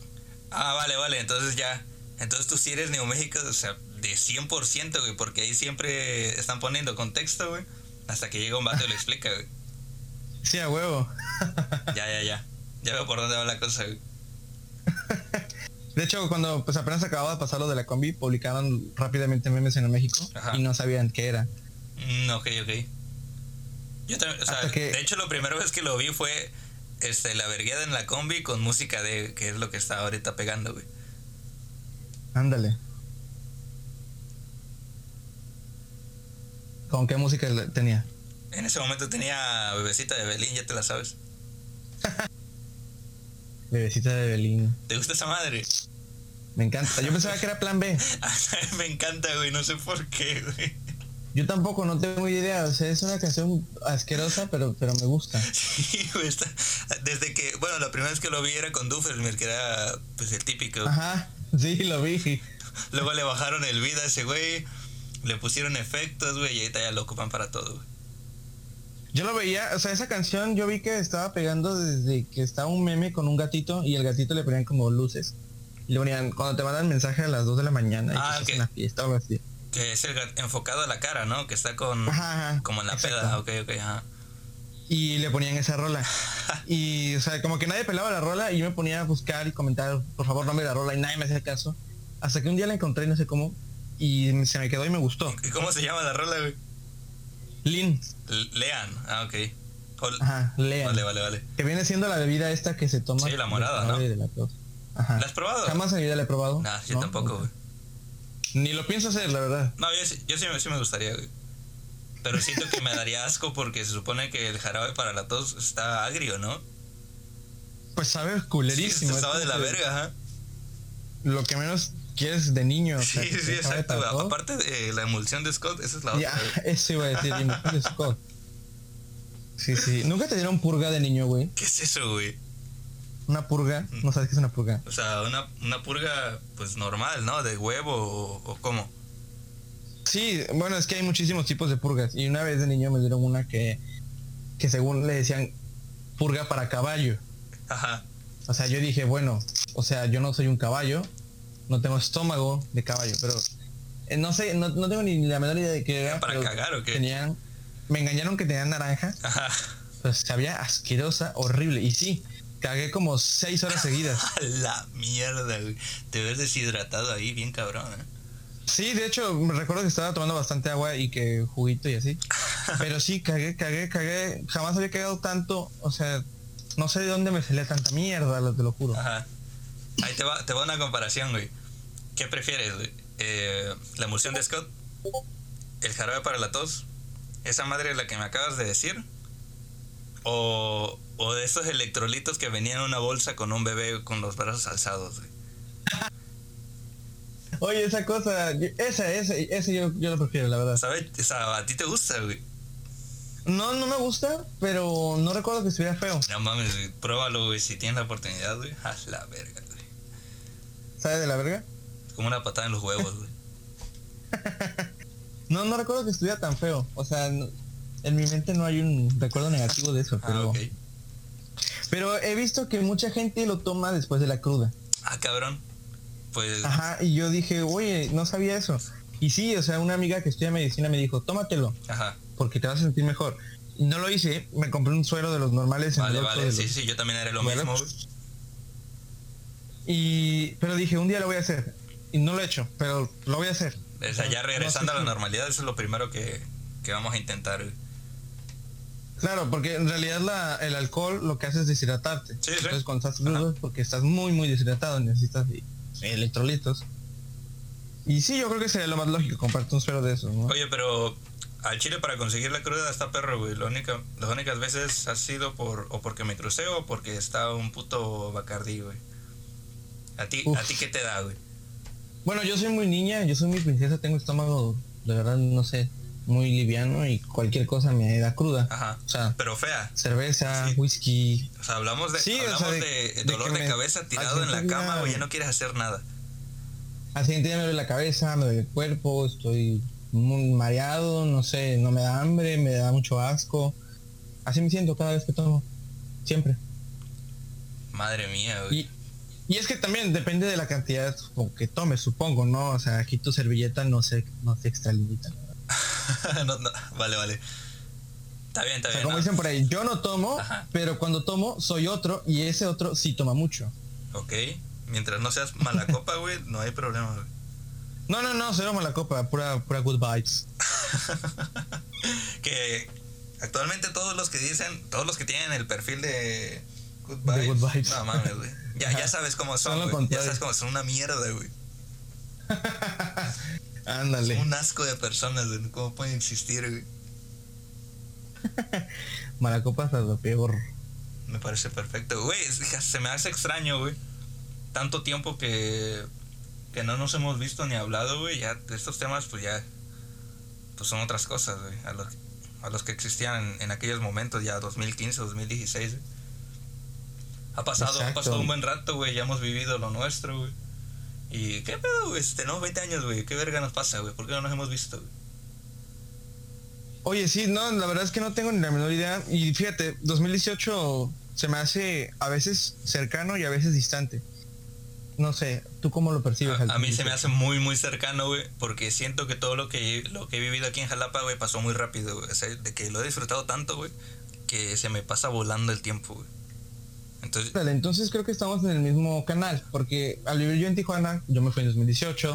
ah, vale, vale, entonces ya. Entonces tú sí eres Neo México, o sea, de 100%, güey, porque ahí siempre están poniendo contexto, güey. Hasta que llega un vato y lo explica, güey. Sí, a huevo. [laughs] ya, ya, ya. Ya veo por dónde va la cosa, güey. De hecho, cuando pues apenas acababa de pasar lo de la combi, publicaron rápidamente memes en México y no sabían qué era. Mm, ok, ok. Yo también, o sea, de hecho lo primero vez que lo vi fue este, la vergueada en la combi con música de que es lo que está ahorita pegando, güey. Ándale. ¿Con qué música tenía? En ese momento tenía Bebecita de Belín, ya te la sabes. [laughs] Bebecita de Belín. ¿Te gusta esa madre? Me encanta. Yo pensaba que era plan B. [laughs] [laughs] me encanta, güey. No sé por qué, güey. Yo tampoco, no tengo idea. O sea, es una canción asquerosa, pero, pero me gusta. [laughs] Sí, desde que, bueno, la primera vez que lo vi era con Duffelmer, que era pues el típico. Ajá, sí, lo vi. [laughs] Luego le bajaron el vida a ese güey. Le pusieron efectos, güey, y ahorita ya lo ocupan para todo, güey. Yo lo veía, o sea, esa canción yo vi que estaba pegando desde que estaba un meme con un gatito y el gatito le ponían como luces. Y le ponían, cuando te mandan mensaje a las 2 de la mañana ah, y que, una fiesta o algo así. Que es el enfocado a la cara, ¿no? Que está con como en la peda, ok, ok, ajá. Y le ponían esa rola. [laughs] y, o sea, como que nadie pelaba la rola y yo me ponía a buscar y comentar, por favor, no me la rola y nadie me hacía caso. Hasta que un día la encontré no sé cómo y se me quedó y me gustó. ¿Y cómo se llama la rola, güey? Lin. Lean, ah, ok. Ajá, Lean. Vale, vale, vale. Que viene siendo la bebida esta que se toma. Sí, la morada, ¿no? la, Ajá. ¿La has probado? Jamás en mi vida la he probado. Nah, yo tampoco, güey. Ni lo pienso hacer, la verdad. No, yo, yo sí, sí, me gustaría, güey. Pero siento que me daría asco porque se supone que el jarabe para la tos está agrio, ¿no? Pues sabe culerísimo. Sí, estaba de la verga, ajá. Lo que menos quieres de niño. Sí, sí, exacto. Aparte de la emulsión de Scott, esa es la otra. Ya, [laughs] eso iba a decir, la emulsión de Scott. Sí, sí. ¿Nunca te dieron purga de niño, güey? ¿Qué es eso, güey? ¿Una purga? ¿No sabes qué es una purga? O sea, una, una purga, pues normal, ¿no? ¿De huevo o, o, cómo? Sí, bueno, es que hay muchísimos tipos de purgas. Y una vez de niño me dieron una que, que según le decían purga para caballo. Ajá. O sea, yo dije, bueno, o sea, yo no soy un caballo, no tengo estómago de caballo, pero eh, no sé, no, tengo ni la menor idea de qué era. ¿Para cagar o qué? Tenían, me engañaron que tenían naranja. Ajá. Pues sabía asquerosa, horrible. Y sí, cagué como seis horas seguidas. [laughs] la mierda, güey. Te ves deshidratado ahí, bien cabrón, ¿eh? Sí, de hecho, me recuerdo que estaba tomando bastante agua y que juguito y así. [laughs] Pero sí, cagué, cagué, cagué. Jamás había cagado tanto. O sea, no sé de dónde me salía tanta mierda, te lo juro. Ajá. Ahí te va, te va una comparación, güey. ¿Qué prefieres? Eh, ¿La emulsión de Scott? ¿El jarabe para la tos? ¿Esa madre es la que me acabas de decir? ¿O, o de esos electrolitos que venían en una bolsa con un bebé con los brazos alzados? Güey? Oye, esa cosa, esa, ese, ese yo, yo lo prefiero, la verdad. ¿Sabes? O sea, a ti te gusta, güey. No, no me gusta, pero no recuerdo que estuviera feo. No mames, pruébalo, güey, si tienes la oportunidad, güey. Haz la verga, güey. ¿Sabes de la verga? como una patada en los huevos, güey. [laughs] no, no recuerdo que estuviera tan feo. O sea, en mi mente no hay un recuerdo negativo de eso, ah, pero. Pero he visto que mucha gente lo toma después de la cruda. Ah, cabrón. Pues. Ajá, y yo dije, oye, no sabía eso. Y sí, o sea, una amiga que estudia medicina me dijo, tómatelo. Ajá. Porque te vas a sentir mejor. Y no lo hice, me compré un suero de los normales. Vale, vale, sí, sí, yo también haré lo mismo. Y, pero dije, un día lo voy a hacer y no lo he hecho, pero lo voy a hacer. O sea, ya regresando a la normalidad, eso es lo primero que, vamos a intentar. Claro, porque en realidad la, el alcohol lo que hace es deshidratarte. Sí, Entonces cuando estás crudo porque estás muy muy deshidratado, necesitas electrolitos. Y sí, yo creo que sería lo más lógico comprarte un suero de eso, ¿no? Oye, pero al chile para conseguir la cruda está perro, güey. única, las únicas veces ha sido por o porque me crucé o porque está un puto bacardí, güey. ¿A ti, ¿A ti qué te da, güey? Bueno, yo soy muy niña, yo soy muy princesa, tengo estómago, de verdad, no sé, muy liviano y cualquier cosa me da cruda. Ajá. O sea, pero fea. Cerveza, whisky. O sea, hablamos de, hablamos de, dolor de, cabeza tirado en la cama o ya no quieres hacer nada. Al siguiente día me duele la cabeza, me duele el cuerpo, estoy muy mareado, no sé, no me da hambre, me da mucho asco. Así me siento cada vez que tomo. Siempre. Madre mía, güey. Y es que también depende de la cantidad que tomes, supongo, ¿no? O sea, aquí tu servilleta no se, no se extralimita. no, [laughs] no, vale, vale. Está bien, está bien. Como dicen por ahí, yo no tomo, pero cuando tomo soy otro y ese otro sí toma mucho. Ok. Mientras no seas mala [laughs] copa, güey, no hay problema, güey. No, no, no, cero mala copa, pura, pura good vibes. [laughs] que actualmente todos los que dicen, todos los que tienen el perfil de good vibes, de good vibes. no mames, güey. Ya, ya sabes cómo son, güey. Ya sabes cómo son una mierda, güey. Ándale. Un asco de personas, güey. ¿Cómo pueden existir, güey? [laughs] Malacopas a lo peor. Me parece perfecto. Güey, se me hace extraño, güey. Tanto tiempo que, que no nos hemos visto ni hablado, güey. Ya estos temas, pues ya. Pues son otras cosas, güey. A los, a los que existían en, aquellos momentos, ya 2015, 2016. Ha pasado, ha pasado un buen rato, güey. Ya hemos vivido lo nuestro, güey. ¿Y qué pedo, güey? Tenemos 20 años, güey. ¿Qué verga nos pasa, güey? ¿Por qué no nos hemos visto, güey? Oye, sí, no, la verdad es que no tengo ni la menor idea. Y fíjate, 2018 se me hace a veces cercano y a veces distante. No sé, ¿tú cómo lo percibes? A, mí se me hace muy, muy cercano, güey, porque siento que todo lo que, lo que he vivido aquí en Jalapa, güey, pasó muy rápido, güey. O sea, de que lo he disfrutado tanto, güey, que se me pasa volando el tiempo, güey. Entonces, entonces creo que estamos en el mismo canal, porque al vivir yo en Tijuana, yo me fui en 2018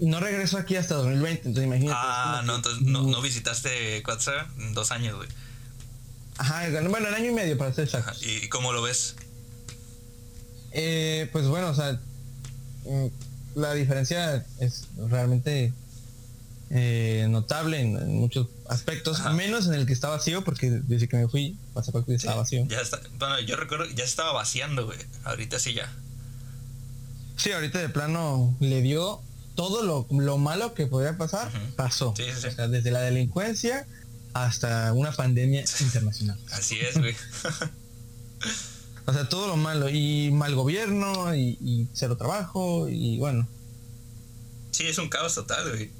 no regreso aquí hasta 2020, entonces imagínate. Ah, no, entonces no, no visitaste Cuatza dos años, güey. Ajá, bueno, el año y medio para ser exactos. ¿Y cómo lo ves? Eh, pues bueno, o sea, mm, la diferencia es realmente eh, notable en, muchos aspectos, menos en el que está vacío, porque desde que me fui, pasaporte estaba vacío. Ya está, bueno, yo recuerdo, ya estaba vaciando, güey. Ahorita sí ya. Sí, ahorita de plano le dio todo lo, malo que podía pasar, pasó. O sea, desde la delincuencia hasta una pandemia internacional. Así es, güey. [laughs] o sea, todo lo malo. Y mal gobierno, y, cero trabajo, y bueno. Sí, es un caos total, güey.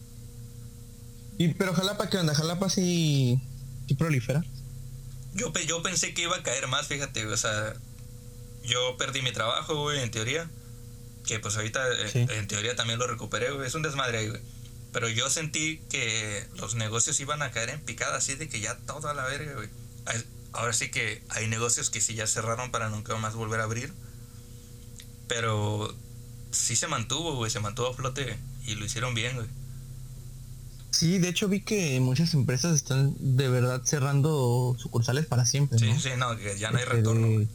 Y, pero Jalapa, ¿qué onda? Jalapa sí, sí prolifera. Yo, yo pensé que iba a caer más, fíjate, o sea, yo perdí mi trabajo, güey, en teoría que pues ahorita eh, en teoría también lo recuperé, güey. Es un desmadre ahí, güey. Pero yo sentí que los negocios iban a caer en picada, así de que ya toda la verga, güey. Ahora sí que hay negocios que sí ya cerraron para nunca más volver a abrir. Pero sí se mantuvo, güey. Se mantuvo a flote y lo hicieron bien, güey. Sí, de hecho vi que muchas empresas están de verdad cerrando sucursales para siempre. Sí, sí, no, que ya no hay este, retorno.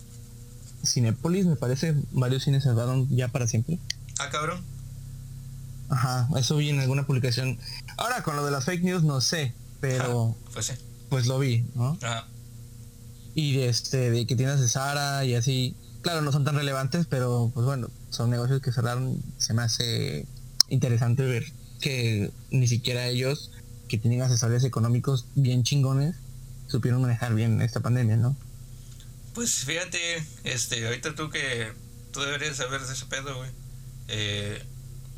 Cinépolis, me parece, varios cines cerraron ya para siempre. Ah, cabrón. Ajá, eso vi en alguna publicación. Ahora con lo de las fake news no sé, pero pues, sí. pues lo vi, ¿no? Ajá. Y este, de que tienes de Sara y así, claro, no son tan relevantes, pero pues bueno, son negocios que cerraron, se me hace interesante ver que ni siquiera ellos, que tienen asesores económicos bien chingones, supieron manejar bien esta pandemia, ¿no? Pues fíjate, este, ahorita tú que tú deberías saber de ese pedo, güey. Eh,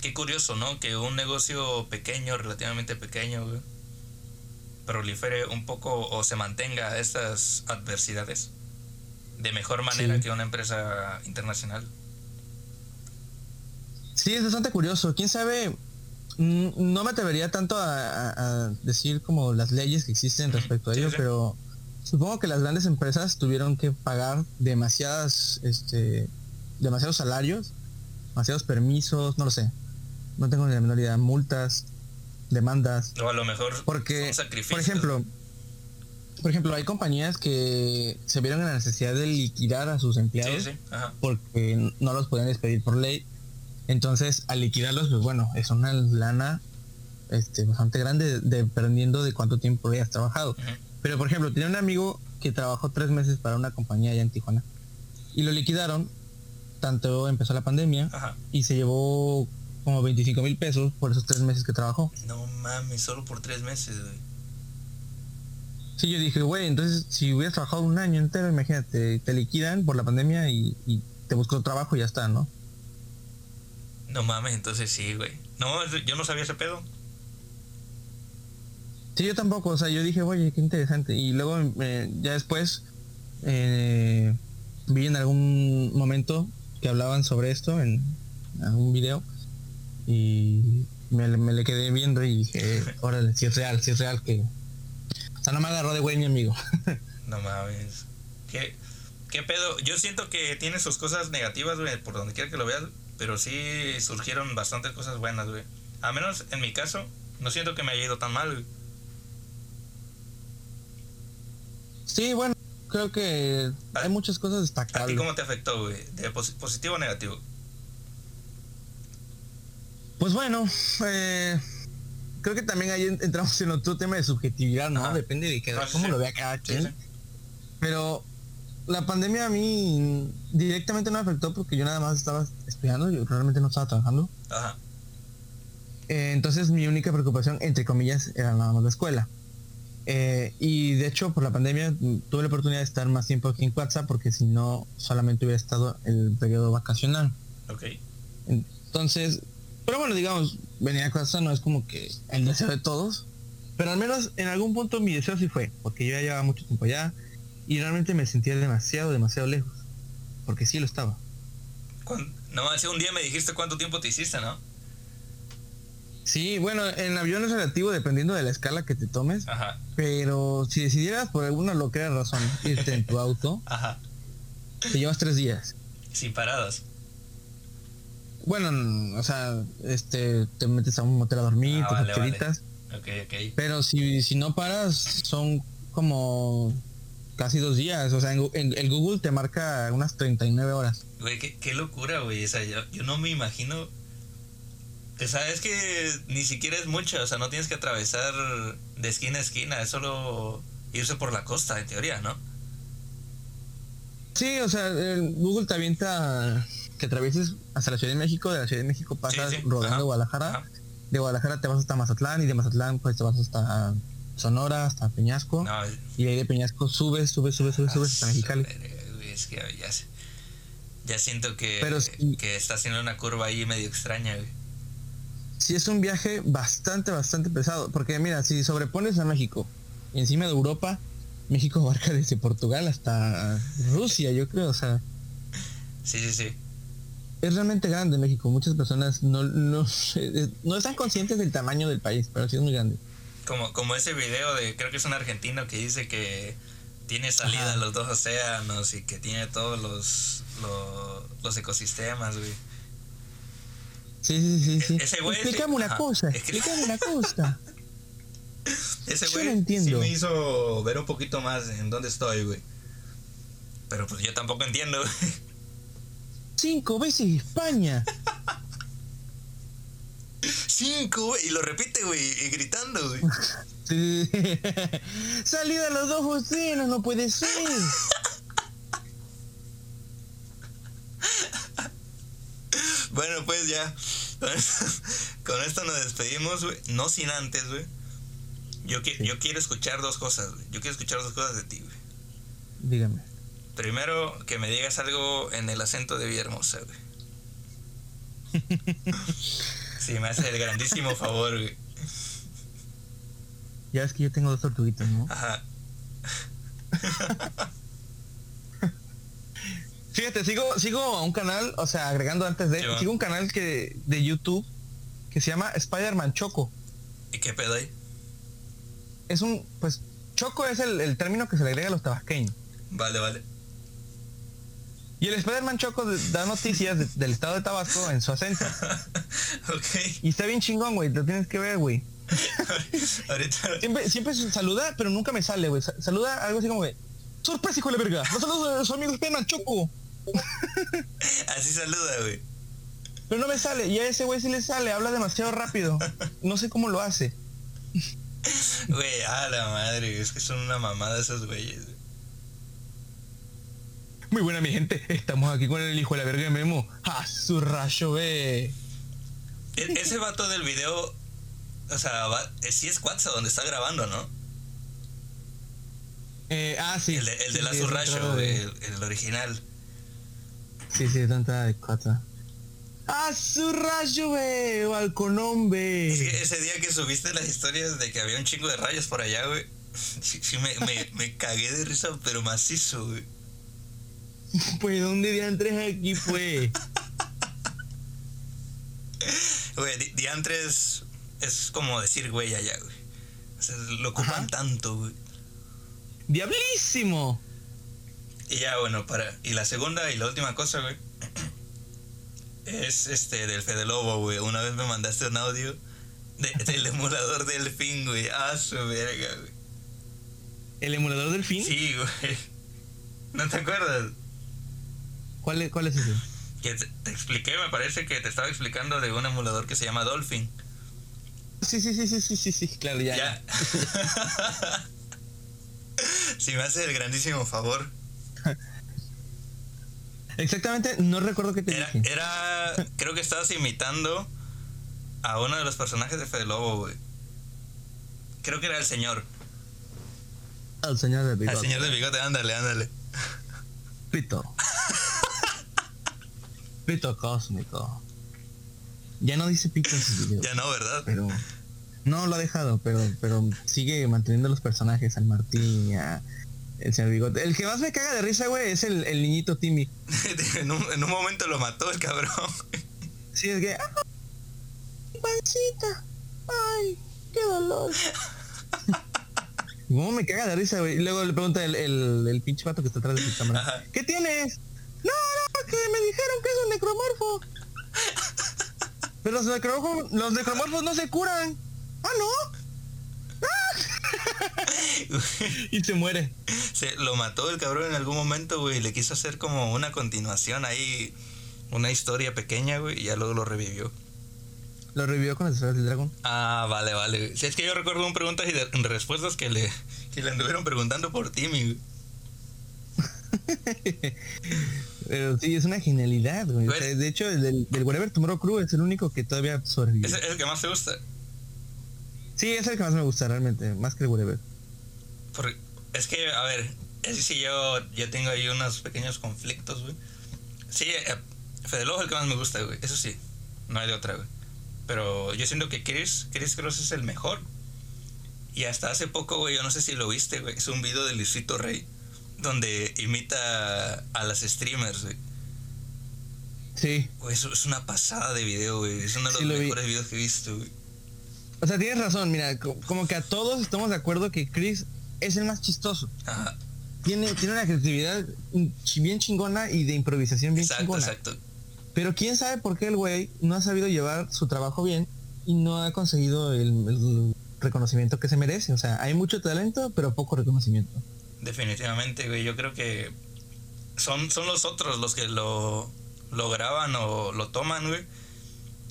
qué curioso, ¿no? Que un negocio pequeño, relativamente pequeño, güey, prolifere un poco o se mantenga estas adversidades de mejor manera que una empresa internacional. Sí, es bastante curioso. ¿Quién sabe? No me atrevería tanto a, decir como las leyes que existen respecto a ello, pero Supongo que las grandes empresas tuvieron que pagar demasiadas, este, demasiados salarios, demasiados permisos, no lo sé. No tengo ni la menor idea. Multas, demandas. O a lo mejor porque, por ejemplo, por ejemplo, hay compañías que se vieron en la necesidad de liquidar a sus empleados porque no los podían despedir por ley. Entonces, al liquidarlos, pues bueno, es una lana este, bastante grande dependiendo de cuánto tiempo hayas trabajado. Pero, por ejemplo, tenía un amigo que trabajó tres meses para una compañía allá en Tijuana y lo liquidaron, tanto empezó la pandemia y se llevó como 25 mil pesos por esos tres meses que trabajó. No mames, solo por tres meses, güey. Sí, yo dije, güey, entonces si hubieras trabajado un año entero, imagínate, te liquidan por la pandemia y, te busco trabajo y ya está, ¿no? No mames, entonces sí, güey. No, yo no sabía ese pedo. Sí, yo tampoco, o sea, yo dije, oye, qué interesante. Y luego eh, ya después eh, vi en algún momento que hablaban sobre esto en algún video y me, le quedé viendo y dije, [laughs] órale, si es real, si es real que... O sea, no me agarró de güey mi amigo. [laughs] no mames. ¿Qué, ¿Qué pedo? Yo siento que tiene sus cosas negativas, güey, por donde quiera que lo veas, pero sí surgieron bastantes cosas buenas, güey. A menos en mi caso, no siento que me haya ido tan mal, güey. Sí, bueno, creo que hay muchas cosas destacables. ¿A ti cómo te afectó, güey? ¿De positivo o negativo? Pues bueno, eh, creo que también ahí entramos en otro tema de subjetividad, ¿no? Depende de que, cómo lo vea cada quien. Pero la pandemia a mí directamente no me afectó porque yo nada más estaba estudiando, yo realmente no estaba trabajando. Ajá. Eh, entonces mi única preocupación, entre comillas, era nada más la escuela. Eh, y de hecho, por la pandemia tuve la oportunidad de estar más tiempo aquí en WhatsApp porque si no, solamente hubiera estado el periodo vacacional. Ok. Entonces, pero bueno, digamos, venir a casa no es como que el deseo de todos, pero al menos en algún punto mi deseo sí fue, porque yo ya llevaba mucho tiempo allá y realmente me sentía demasiado, demasiado lejos, porque sí lo estaba. No, hace un día me dijiste cuánto tiempo te hiciste, ¿no? Sí, bueno, en avión es relativo dependiendo de la escala que te tomes. Pero si decidieras por alguna loquera razón irte en tu [laughs] auto, Ajá. te llevas tres días. Sin paradas. Bueno, o sea, este, te metes a un motel a dormir, ah, te vale, vale. Pero si, si no paras, son como casi dos días. O sea, en, el Google te marca unas 39 horas. Güey, qué, qué locura, güey. O sea, yo, yo no me imagino o sea, es que ni siquiera es mucho, o sea, no tienes que atravesar de esquina a esquina, es solo irse por la costa, en teoría, ¿no? Sí, o sea, Google te avienta que atravieses hasta la Ciudad de México, de la Ciudad de México pasas rodando Guadalajara, de Guadalajara te vas hasta Mazatlán y de Mazatlán pues te vas hasta Sonora, hasta Peñasco, y ahí de Peñasco subes, subes, subes, subes, subes hasta Mexicali. Es que ya, ya siento que, que está haciendo una curva ahí medio extraña, güey sí es un viaje bastante, bastante pesado. Porque mira, si sobrepones a México y encima de Europa, México [laughs] abarca desde Portugal hasta Rusia, yo creo, o sea. Sí, sí, sí. Es realmente grande México. Muchas personas no, no, [laughs] no están conscientes del tamaño del país, pero sí es muy grande. Como, como ese video de, creo que es un argentino que dice que tiene salida a los dos océanos y que tiene todos los, los, los ecosistemas, güey. Sí, sí, sí, sí. Ese güey explícame una cosa, explícame una cosa. Ese güey sí me hizo ver un poquito más en dónde estoy, güey. Pero pues yo tampoco entiendo, güey. Cinco veces España. [laughs] Cinco, güey. Y lo repite, güey, gritando, güey. Sí. [laughs] Salida a los dos océanos, no puede ser. [laughs] Bueno, pues ya. [laughs] Con esto nos despedimos, güey. No sin antes, güey. Yo, yo quiero escuchar dos cosas, güey. Yo quiero escuchar dos cosas de ti, güey. Dígame. Primero, que me digas algo en el acento de Villahermosa, güey. Sí, me hace el grandísimo favor, güey. Ya es que yo tengo dos tortuguitas, ¿no? Ajá. Fíjate, sigo, sigo un canal, o sea, agregando antes de, sigo un canal que de YouTube que se llama Spider-Man Choco. ¿Y qué pedo ahí? Es un, pues, Choco es el, término que se le agrega a los tabasqueños. Vale, vale. Y el Spider-Man Choco da noticias del estado de Tabasco en su acento. [laughs] ok. Y está bien chingón, güey, lo tienes que ver, güey. [laughs] Ahorita. Siempre, siempre saluda, pero nunca me sale, güey. Saluda algo así como de, sorpresa, hijo de la verga. Los saludos de su amigo Spider-Man Choco. [laughs] Así saluda, güey. Pero no me sale. Y a ese güey sí le sale. Habla demasiado rápido. No sé cómo lo hace. Güey, a la madre. Es que son una mamada esos güeyes. Muy buena, mi gente. Estamos aquí con el hijo de la verga de Memo. ¡A su rayo, ve! E-, ese vato del video. O sea, eh, sí es Quatsa donde está grabando, ¿no? Eh, ah, sí. El de, el de la Zurracho, el, el original. Sí, sí, tanta de cuatro. ¡A su rayo, güey! ese día que subiste las historias de que había un chingo de rayos por allá, güey. [laughs] Sí, me, me, me, cagué de risa, pero macizo, güey. [laughs] Pues, ¿dónde diantres aquí fue? Güey, diantres es como decir güey allá, güey. O sea, lo ocupan tanto, güey. ¡Diablísimo! Y ya, bueno, para. Y la segunda y la última cosa, güey. [clears throat] Es este del Fede Lobo, güey. Una vez me mandaste un audio del [laughs] emulador del fin, güey. Ah, su verga, güey. ¿El emulador del fin? Sí, güey. [laughs] ¿No te acuerdas? ¿Cuál es, cuál es ese? Que te, expliqué, me parece que te estaba explicando de un emulador que se llama Dolphin. sí, sí, sí, sí, sí, sí, sí, claro, ya. ya. [laughs] si me hace el grandísimo favor. [laughs] Exactamente, no recuerdo qué te era, Era, creo que estabas imitando a uno de los personajes de Fede Lobo, güey. Creo que era el señor. Al señor de bigote. Al señor de bigote, ándale, ándale. Pito. [laughs] pito cósmico. Ya no dice pito en sus videos. Ya no, ¿verdad? Pero. No lo ha dejado, pero, pero sigue manteniendo los personajes, al Martín, a el señor Bigote. El que más me caga de risa, güey, es el, el niñito Timmy. [laughs] en, un, en, un, momento lo mató el cabrón. sí, es que. ¡Ah! ¡Pancita! ¡Ay! ¡Qué dolor! [laughs] ¿Cómo me caga de risa, güey? Y luego le pregunta el, el, el pinche vato que está atrás de su cámara. ¿Qué tienes? No, no, que me dijeron que es un necromorfo. Pero los necromorfos, los necromorfos no se curan. Ah, no. [laughs] y se muere. Se lo mató el cabrón en algún momento, güey. Le quiso hacer como una continuación ahí, una historia pequeña, güey, y ya luego lo revivió. ¿Lo revivió con el del dragón? Ah, vale, vale. Si es que yo recuerdo un preguntas y de, respuestas que le, que le anduvieron preguntando por Timmy. [laughs] Pero sí, es una genialidad, güey. de hecho, el del, del Whatever Tomorrow Crew es el único que todavía sobrevive. ¿Es, el que más te gusta? Sí, es el que más me gusta realmente, más que el Whatever. es que, a ver, es si yo, yo tengo ahí unos pequeños conflictos, güey. Sí, eh, Fede es el que más me gusta, güey. Eso sí, no hay de otra, güey. Pero yo siento que Chris, Chris Cross es el mejor. Y hasta hace poco, güey, yo no sé si lo viste, güey. Es un video de Luisito Rey. Donde imita a las streamers, güey. Sí. Güey, eso es una pasada de video, güey. Es uno de los mejores videos que he visto, güey. O sea, tienes razón, mira, como que a todos estamos de acuerdo que Chris es el más chistoso. Ajá. Tiene, tiene una creatividad bien chingona y de improvisación bien chingona. Exacto, exacto. Pero quién sabe por qué el güey no ha sabido llevar su trabajo bien y no ha conseguido el, reconocimiento que se merece. O sea, hay mucho talento, pero poco reconocimiento. Definitivamente, güey. Yo creo que son, son los otros los que lo, lo graban o lo toman, güey.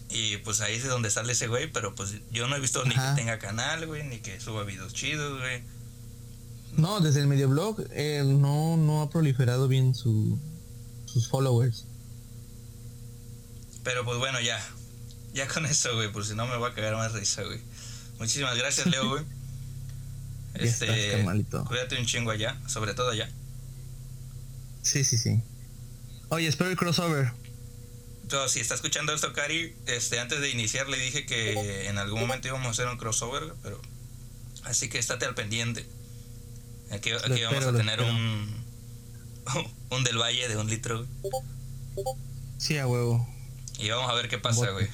Y pues ahí es donde sale ese güey, pero pues yo no he visto ni que tenga canal, güey, ni que suba videos chidos, güey. No, desde el medio blog eh, no, no ha proliferado bien su, sus followers. Pero pues bueno, ya. Ya con eso, güey, por si no me va a cagar más risa, güey. Muchísimas gracias, Leo, [laughs] güey. Este, cuídate un chingo allá, sobre todo allá. Sí, sí, sí. Oye, espero el crossover. Entonces, si está escuchando esto, Cari, este, antes de iniciar le dije que en algún momento íbamos a hacer un crossover, pero así que estate al pendiente. Aquí, aquí vamos a tener un [laughs] un del valle de un litro. Sí, a huevo. Y vamos a ver qué pasa, güey.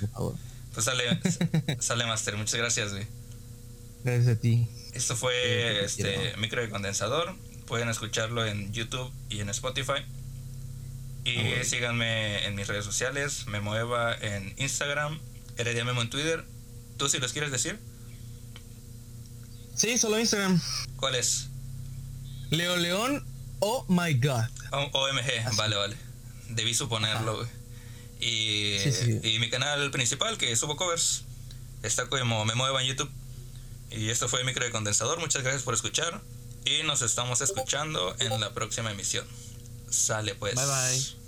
Pues sale, [laughs] sale Master. Muchas gracias, güey. Gracias a ti. Esto fue este micro de condensador. Pueden escucharlo en YouTube y en Spotify. Y ah, síganme en mis redes sociales. Me mueva en Instagram. Heredia Memo en Twitter. ¿Tú si los quieres decir? Sí, solo Instagram. ¿Cuál es? Leo León. Oh my god. OMG. Vale, vale. Debí suponerlo, güey. Y, y mi canal principal, que subo covers, está como Me Mueva en YouTube. Y esto fue Micro de Condensador. Muchas gracias por escuchar. Y nos estamos escuchando en la próxima emisión. Sale pues. Bye bye.